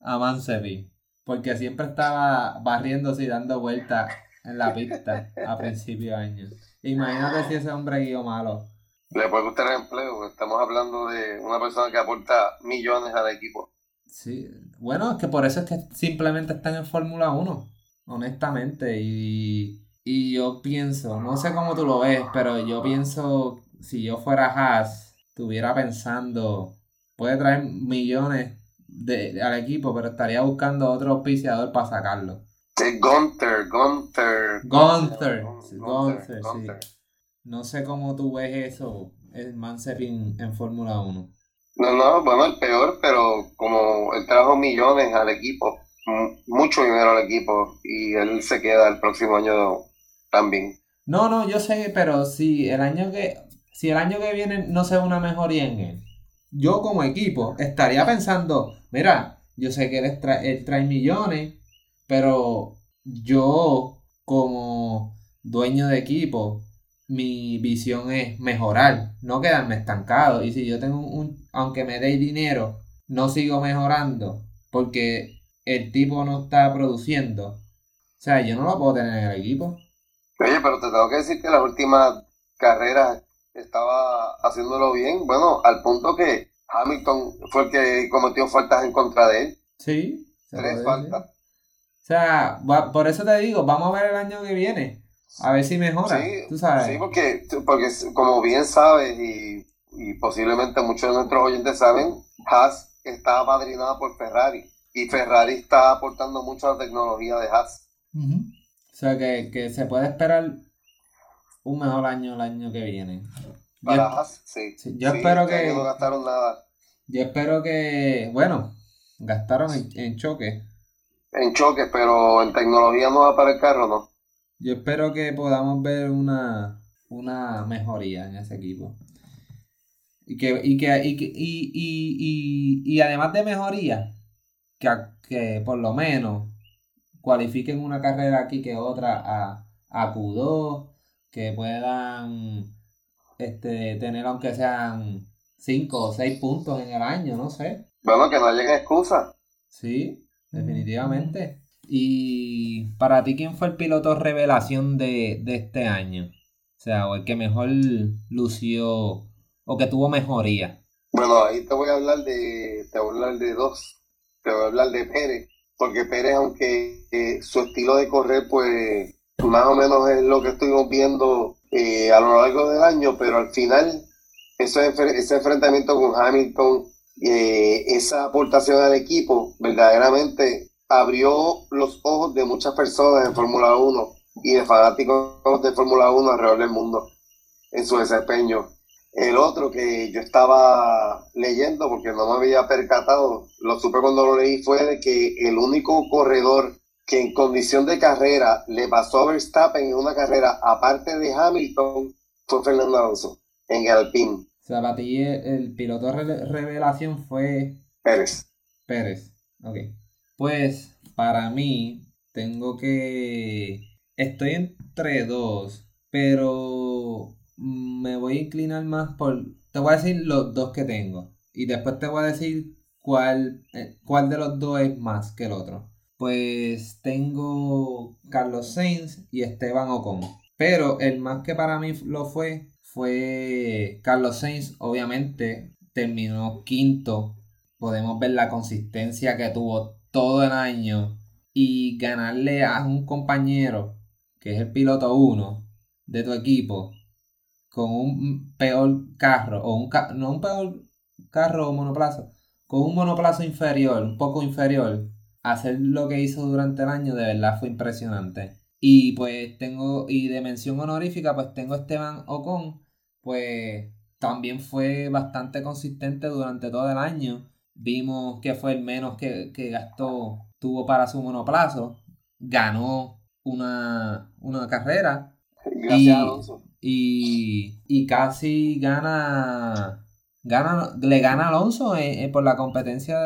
a Mansevi. Porque siempre estaba barriéndose y dando vueltas en la pista a principios de año. Imagínate si ese hombre guió malo. Le puede gustar el empleo, estamos hablando de una persona que aporta millones al equipo. Sí, bueno, es que por eso es que simplemente están en Fórmula 1, honestamente. Y, y yo pienso, no sé cómo tú lo ves, pero yo pienso, si yo fuera Haas, estuviera pensando, puede traer millones de, al equipo, pero estaría buscando otro auspiciador para sacarlo. Gunther, Gunther. Gunther, Gunther, sí. No sé cómo tú ves eso, el Mansepin en Fórmula 1. No, no, bueno, el peor, pero como él trajo millones al equipo, mucho dinero al equipo, y él se queda el próximo año también. No, no, yo sé, pero si el año que si el año que viene no se ve una mejoría en él, yo como equipo estaría pensando, mira, yo sé que él, él trae millones, pero yo como dueño de equipo, mi visión es mejorar, no quedarme estancado. Y si yo tengo un, aunque me dé dinero, no sigo mejorando porque el tipo no está produciendo. O sea, yo no lo puedo tener en el equipo. Oye, pero te tengo que decir que las últimas carreras estaba haciéndolo bien. Bueno, al punto que Hamilton fue el que cometió faltas en contra de él. Sí. Tres faltas. O sea, por eso te digo, vamos a ver el año que viene. A ver si mejora. Sí, tú sabes. Sí, porque, porque como bien sabes y, posiblemente muchos de nuestros oyentes saben, Haas está apadrinada por Ferrari. Y Ferrari está aportando mucho a la tecnología de Haas. O sea que, que se puede esperar un mejor año el año que viene. Para sí. Yo espero este que. No gastaron nada. Yo espero que. Bueno, gastaron en, choque. En choque, pero en tecnología no va para el carro, ¿no? Yo espero que podamos ver una, una mejoría en ese equipo. Y que, y que, y, y, y, y, además de mejoría, que, que por lo menos cualifiquen una carrera aquí que otra a, a Q2 que puedan este, tener aunque sean 5 o 6 puntos en el año, no sé. Bueno, que no lleguen excusas. Sí, definitivamente. Y para ti, ¿quién fue el piloto revelación de, este año? O sea, o el que mejor lució o que tuvo mejoría. Bueno, ahí te voy a hablar de, te voy a hablar de dos. Te voy a hablar de Pérez, porque Pérez, aunque eh, su estilo de correr, pues más o menos es lo que estuvimos viendo eh, a lo largo del año, pero al final ese enfrentamiento con Hamilton, eh, esa aportación al equipo, verdaderamente abrió los ojos de muchas personas en Fórmula 1 y de fanáticos de Fórmula 1 alrededor del mundo en su desempeño. El otro que yo estaba leyendo, porque no me había percatado, lo supe cuando lo leí, fue de que el único corredor que en condición de carrera le pasó a Verstappen en una carrera aparte de Hamilton fue Fernando Alonso en el Alpine. O sea, para ti el, piloto revelación fue Pérez. Pérez, ok. Pues para mí tengo que... Estoy entre dos, pero me voy a inclinar más por... Te voy a decir los dos que tengo y después te voy a decir cuál, eh, cuál de los dos es más que el otro pues tengo Carlos Sainz y Esteban Ocon. Pero el más que para mí lo fue fue Carlos Sainz, obviamente terminó quinto. Podemos ver la consistencia que tuvo todo el año y ganarle a un compañero que es el piloto 1 de tu equipo con un peor carro o un no un peor carro o monoplazo, con un monoplazo inferior, un poco inferior hacer lo que hizo durante el año de verdad fue impresionante. Y pues tengo, y de mención honorífica, pues tengo Esteban Ocon, pues también fue bastante consistente durante todo el año. Vimos que fue el menos que, gastó, tuvo para su monoplazo. Ganó una, una carrera. Gracias, Alonso. Y, y casi gana, gana, le gana a Alonso eh, eh, por la competencia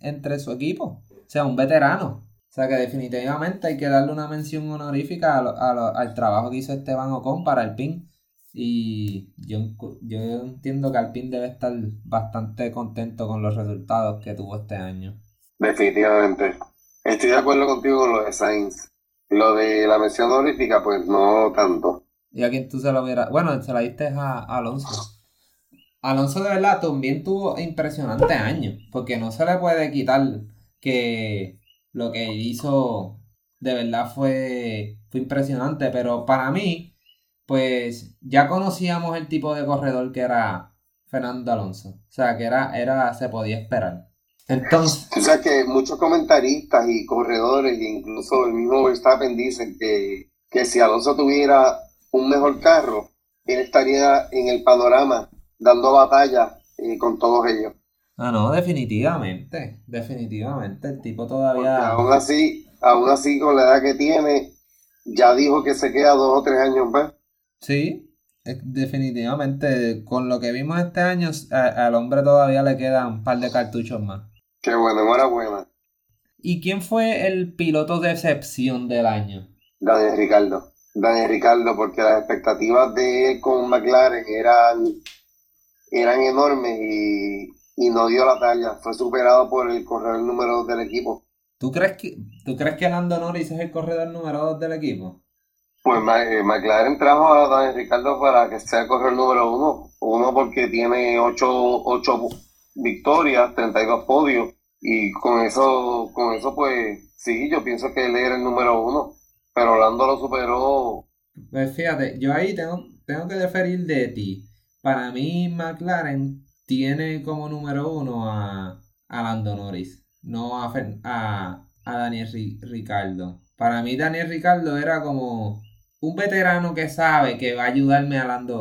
entre su equipo sea un veterano. O sea que definitivamente hay que darle una mención honorífica al trabajo que hizo Esteban Ocon para el PIN. Y yo, yo entiendo que Alpine debe estar bastante contento con los resultados que tuvo este año. Definitivamente. Estoy de acuerdo contigo con lo de Sainz. Lo de la mención honorífica, pues no tanto. ¿Y a quién tú se lo hubieras? Bueno, se la diste a Alonso. Alonso de verdad también tuvo impresionante año, porque no se le puede quitar que lo que hizo de verdad fue, fue impresionante, pero para mí, pues ya conocíamos el tipo de corredor que era Fernando Alonso, o sea, que era, era se podía esperar. Entonces, o sea que muchos comentaristas y corredores, incluso el mismo Verstappen dicen que, que si Alonso tuviera un mejor carro, él estaría en el panorama dando batalla eh, con todos ellos. Ah, no, definitivamente, definitivamente. El tipo todavía. aún así, aún así, con la edad que tiene, ya dijo que se queda dos o tres años más. Sí, definitivamente. Con lo que vimos este año, al hombre todavía le quedan un par de cartuchos más. Qué bueno, enhorabuena. ¿Y quién fue el piloto de excepción del año? Daniel Ricardo. Daniel Ricardo, porque las expectativas de él con McLaren eran, eran enormes y, y no dio la talla. Fue superado por el corredor número 2 del equipo. ¿Tú crees que, ¿tú crees que Lando Norris es el corredor número 2 del equipo? Pues eh, McLaren trajo a Daniel Ricardo para que sea el corredor número 1. Uno porque tiene 8, victorias, 32 podios. Y con eso, con eso, pues sí, yo pienso que él era el número uno. Pero Lando lo superó. Pues fíjate, yo ahí tengo, tengo que deferir de ti. Para mí, McLaren tiene como número uno a, a Lando Norris, no a, a, Daniel Ricardo. Para mí, Daniel Ricardo era como un veterano que sabe que va a ayudarme a Lando,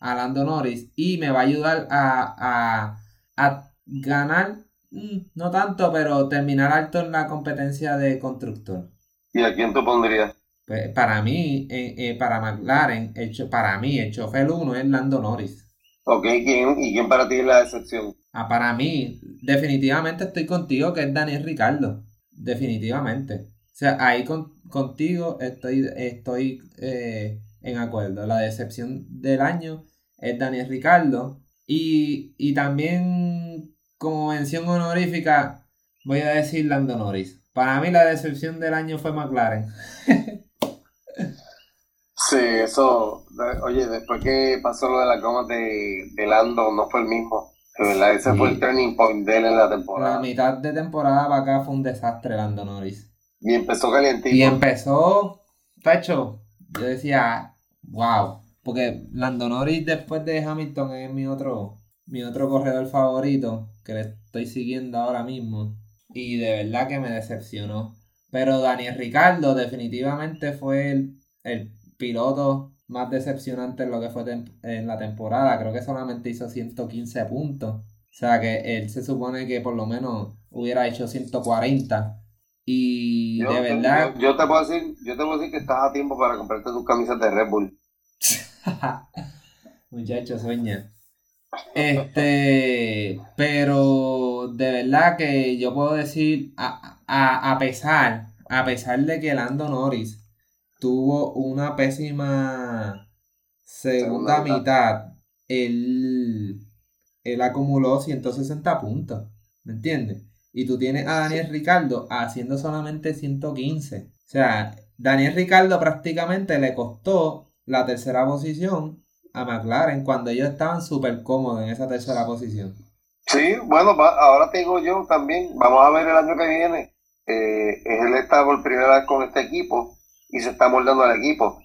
a Lando Norris y me va a ayudar a, a, a ganar, mm, no tanto, pero terminar alto en la competencia de constructor. ¿Y a quién tú pondrías? Pues para mí, eh, eh, para McLaren, hecho, para mí, el chofer 1 es Lando Norris. Ok, ¿quién, ¿y quién para ti es la excepción? Ah, para mí, definitivamente estoy contigo, que es Daniel Ricardo. Definitivamente. O sea, ahí contigo estoy, estoy eh, en acuerdo. La decepción del año es Daniel Ricardo. Y, y también, como mención honorífica, voy a decir Lando Norris. Para mí la decepción del año fue McLaren. [LAUGHS] sí, eso, oye, después que pasó lo de la coma de, Lando, no fue el mismo. Ese fue el turning point de él en la temporada. La mitad de temporada para acá fue un desastre Lando Norris. Y empezó calientito. Y empezó, tacho, yo decía, wow. Porque Lando Norris después de Hamilton es mi otro, mi otro corredor favorito, que le estoy siguiendo ahora mismo y de verdad que me decepcionó. Pero Daniel Ricardo definitivamente fue el, piloto más decepcionante en lo que fue en la temporada. Creo que solamente hizo 115 puntos. O sea que él se supone que por lo menos hubiera hecho 140. Y de verdad. Yo, te puedo decir, yo te puedo decir que estás a tiempo para comprarte tus camisas de Red Bull. [LAUGHS] Muchachos, sueña. Este, pero de verdad que yo puedo decir, a, pesar, a pesar de que Lando Norris tuvo una pésima segunda, mitad, él, él acumuló 160 puntos, ¿me entiendes? Y tú tienes a Daniel Ricardo haciendo solamente 115. O sea, Daniel Ricardo prácticamente le costó la tercera posición a McLaren cuando ellos estaban súper cómodos en esa tercera posición. Sí, bueno, ahora te digo yo también, vamos a ver el año que viene. Eh, él está por primera vez con este equipo y se está moldando al equipo.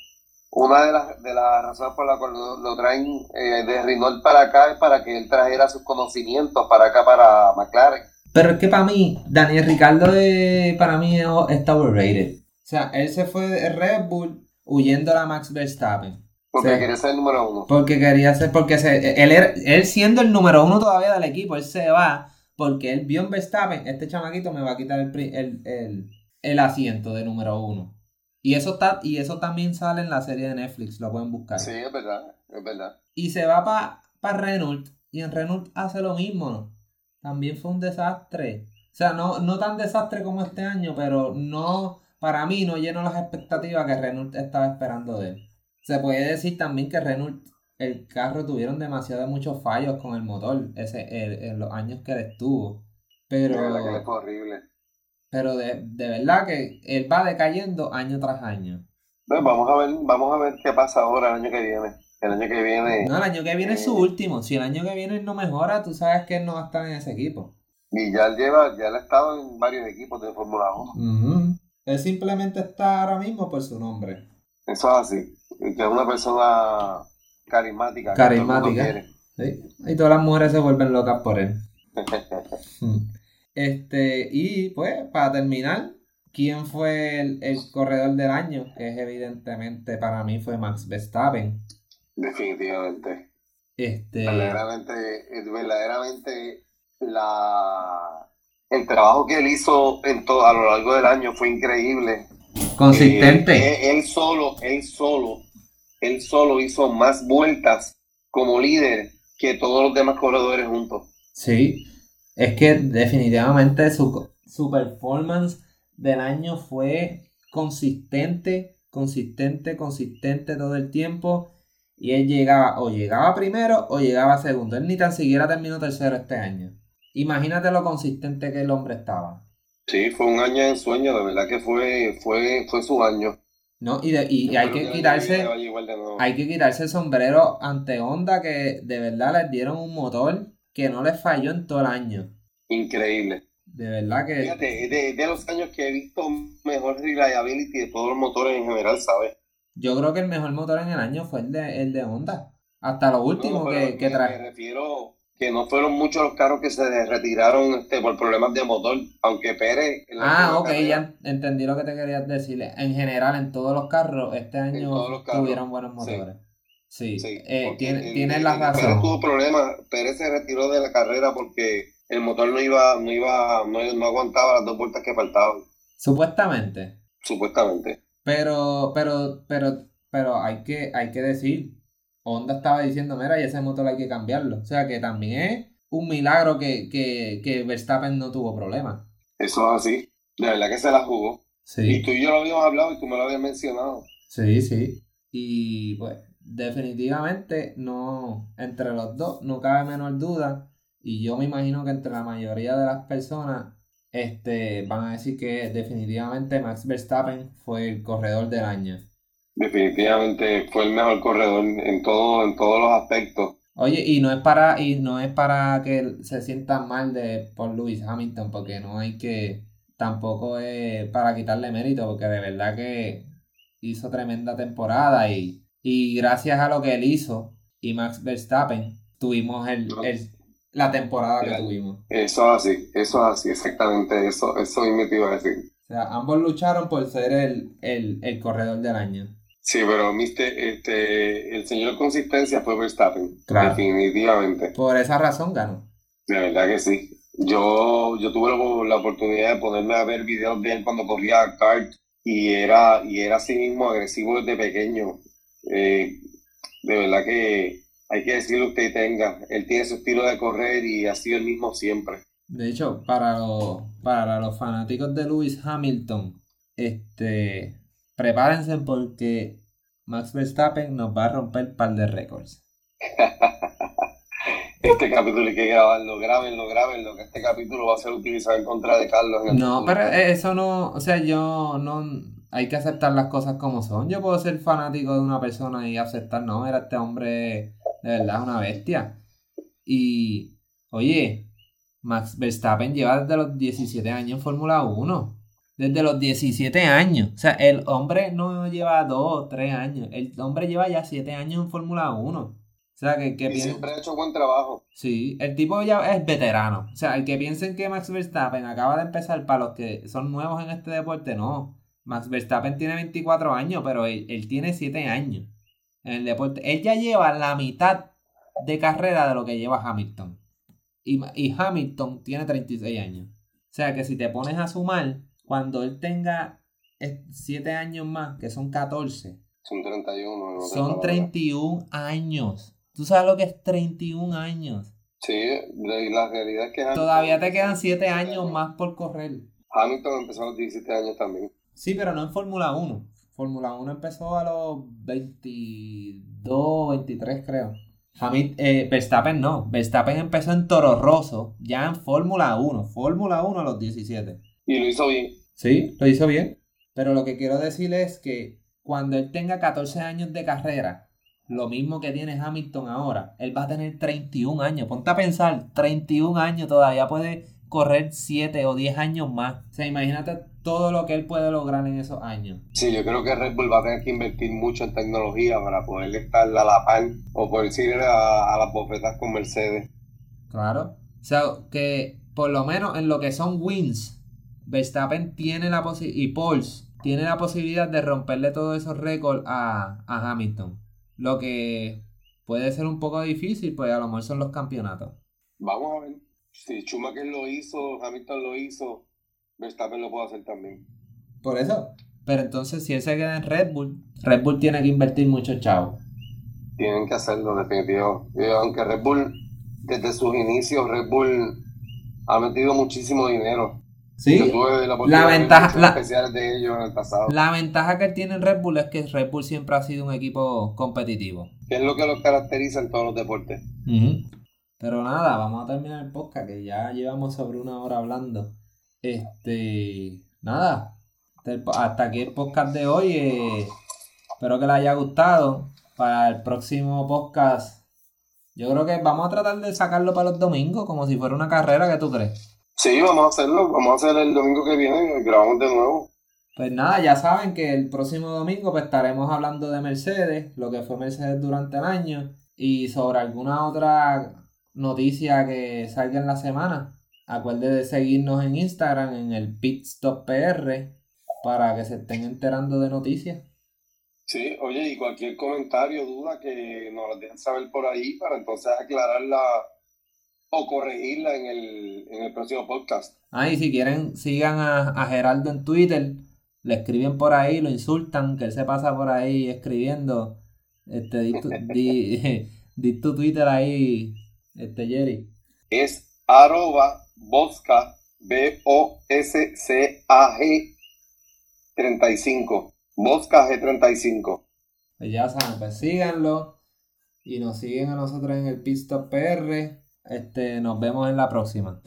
Una de las, de las razones por las cuales lo, traen eh, de Renault para acá es para que él trajera sus conocimientos para acá, para McLaren. Pero es que para mí, Daniel Ricardo de, para mí está overrated. O sea, él se fue de Red Bull huyendo a Max Verstappen. Porque quería ser el número uno. Porque quería ser, porque se, él, él siendo el número uno todavía del equipo, él se va porque él vio en Verstappen, este chamaquito me va a quitar el, el, asiento de número uno. Y eso, está, y eso también sale en la serie de Netflix, lo pueden buscar. Sí, es verdad, es verdad. Y se va para pa Renault, y en Renault hace lo mismo, ¿no? También fue un desastre. O sea, no, no tan desastre como este año, pero no, para mí no llenó las expectativas que Renault estaba esperando de él. Se puede decir también que Renault, el carro tuvieron demasiado muchos fallos con el motor ese, en los años que él estuvo. Pero, de horrible. Pero de, verdad que él va decayendo año tras año. vamos a ver, vamos a ver qué pasa ahora el año que viene. El año que viene. No, el año que viene es su último. Si el año que viene no mejora, tú sabes que él no va a estar en ese equipo. Y ya él lleva, ya él ha estado en varios equipos de Fórmula 1. Él simplemente está ahora mismo por su nombre. Eso es así que es una persona carismática. Carismática. Y todas las mujeres se vuelven locas por él. [LAUGHS] este, y pues, para terminar, ¿quién fue el, corredor del año? Que es evidentemente para mí fue Max Verstappen. Definitivamente. Este... Verdaderamente, verdaderamente la, el trabajo que él hizo en todo, a lo largo del año fue increíble Consistente. Eh, él solo, él solo, él solo hizo más vueltas como líder que todos los demás corredores juntos. Sí, es que definitivamente su, su performance del año fue consistente, consistente, consistente todo el tiempo. Y él llegaba, o llegaba primero o llegaba segundo. Él ni tan siquiera terminó tercero este año. Imagínate lo consistente que el hombre estaba. Sí, fue un año de sueño, de verdad que fue, fue, fue su año. No, y, de- y hay que quitarse, hay que quitarse el sombrero ante Honda que de verdad les dieron un motor que no les falló en todo el año. Increíble. De verdad que Fíjate, de, de los años que he visto mejor reliability de todos los motores en general, ¿sabes? Yo creo que el mejor motor en el año fue el de, el de Honda. Hasta lo último No, que, que trae. Me refiero que no fueron muchos los carros que se retiraron este, por problemas de motor, aunque Pérez... Ah, ok, carrera- ya entendí lo que te querías decir. En general, en todos los carros, este año carros, tuvieron buenos motores. Sí, Sí, eh, porque tiene- tienes la razón. Pérez tuvo problemas, Pérez se retiró de la carrera porque el motor no iba, no iba, no, no aguantaba las dos vueltas que faltaban, Supuestamente. supuestamente. Pero, pero, pero, pero hay que, hay que decir, Honda estaba diciendo, mira, y ese motor hay que cambiarlo. O sea que también es un milagro que, que, que Verstappen no tuvo problemas. Eso es así, de verdad que se la jugó. Sí. Y tú y yo lo habíamos hablado y tú me lo habías mencionado. Sí, sí. Y pues definitivamente no, entre los dos no cabe menor duda. Y yo me imagino que entre la mayoría de las personas este, van a decir que definitivamente Max Verstappen fue el corredor del año. Definitivamente fue el mejor corredor en todo, en todos los aspectos. Oye, y no es para, y no es para que se sientan mal de por Lewis Hamilton, porque no hay que, tampoco es para quitarle mérito, porque de verdad que hizo tremenda temporada y, y gracias a lo que él hizo y Max Verstappen tuvimos el, el- la temporada que tuvimos. Eso es así, eso es así, exactamente eso, eso mismo te iba a decir. O sea, ambos lucharon por ser el, el, el corredor del año. Sí, pero mister, este, el señor consistencia fue Verstappen, Claro. definitivamente. Por esa razón ganó. De verdad que sí. Yo, yo tuve la, la oportunidad de ponerme a ver videos de él cuando corría kart y era, y era así mismo agresivo desde pequeño. Eh, de verdad que hay que decir lo que tenga. Él tiene su estilo de correr y ha sido el mismo siempre. De hecho, para los, para los fanáticos de Lewis Hamilton, este, prepárense porque Max Verstappen nos va a romper un par de récords. [LAUGHS] Este capítulo hay que grabarlo, grábenlo, grábenlo, que este capítulo va a ser utilizado en contra de Carlos. En el No, futuro. pero eso no, o sea, yo no, hay que aceptar las cosas como son. Yo puedo ser fanático de una persona y aceptar, no, era este hombre de verdad es una bestia. Y, oye, Max Verstappen lleva desde los 17 años en Fórmula 1. Desde los 17 años. O sea, el hombre no lleva 2 o 3 años. El hombre lleva ya 7 años en Fórmula 1. O sea, que, que Y piensa- siempre ha hecho buen trabajo. Sí, el tipo ya es veterano. O sea, el que piensen que Max Verstappen acaba de empezar para los que son nuevos en este deporte, no. Max Verstappen tiene 24 años, pero él, él tiene 7 años en el deporte. Él ya lleva la mitad de carrera de lo que lleva Hamilton. Y, Hamilton tiene 36 años. O sea que si te pones a sumar, cuando él tenga 7 años más, que son 14, Son 31. en otras son palabras. 31 años. ¿Tú sabes lo que es 31 años? Sí, la realidad es que Hamilton- Todavía te quedan 7 años más por correr. Hamilton empezó a los 17 años también. Sí, pero no en Fórmula 1. Fórmula 1 empezó a los 22, 23 creo. Hamil- eh, Verstappen no. Verstappen empezó en Toro Rosso, ya en Fórmula 1. Fórmula 1 a los 17. Y lo hizo bien. Sí, lo hizo bien. Pero lo que quiero decir es que cuando él tenga 14 años de carrera, lo mismo que tiene Hamilton ahora, él va a tener 31 años. Ponte a pensar, 31 años todavía puede correr 7 o 10 años más. O sea, imagínate todo lo que él puede lograr en esos años. Sí, yo creo que Red Bull va a tener que invertir mucho en tecnología para poder estar a la par o poder ir a, a las bofetas con Mercedes. Claro. O sea, que por lo menos en lo que son wins, Verstappen tiene la posibilidad, y Pauls tiene la posibilidad de romperle todos esos récords a, a Hamilton. Lo que puede ser un poco difícil, pues a lo mejor son los campeonatos. Vamos a ver. Si Schumacher lo hizo, Hamilton lo hizo, Verstappen lo puede hacer también. Por eso. Pero entonces, si él se queda en Red Bull, Red Bull tiene que invertir mucho chavo. Tienen que hacerlo, definitivo. aunque Red Bull, desde sus inicios, Red Bull ha metido muchísimo dinero. Sí, la, ventaja, la, de ellos en el pasado. la ventaja que tiene en Red Bull es que Red Bull siempre ha sido un equipo competitivo. Que es lo que los caracteriza en todos los deportes. Pero nada, vamos a terminar el podcast, que ya llevamos sobre una hora hablando. Este, nada, hasta aquí el podcast de hoy. Eh, espero que les haya gustado. Para el próximo podcast, yo creo que vamos a tratar de sacarlo para los domingos, como si fuera una carrera, ¿qué tú crees? Sí, vamos a hacerlo. Vamos a hacer el domingo que viene y grabamos de nuevo. Pues nada, ya saben que el próximo domingo pues, estaremos hablando de Mercedes, lo que fue Mercedes durante el año y sobre alguna otra noticia que salga en la semana. Acuérdense de seguirnos en Instagram en el PR para que se estén enterando de noticias. Sí, oye, y cualquier comentario, duda que nos lo dejen saber por ahí para entonces aclararla o corregirla en el, en el próximo podcast. Ah, y si quieren, sigan a, Geraldo en Twitter, le escriben por ahí, lo insultan, que él se pasa por ahí escribiendo. Este, di tu, [LAUGHS] [LAUGHS] di, tu Twitter ahí, este Jerry. Es arroba Bosca, B-O-S-C-A-G 35. Bosca G35. Pues ya saben, pues síganlo y nos siguen a nosotros en el Pisto PR. Este, nos vemos en la próxima.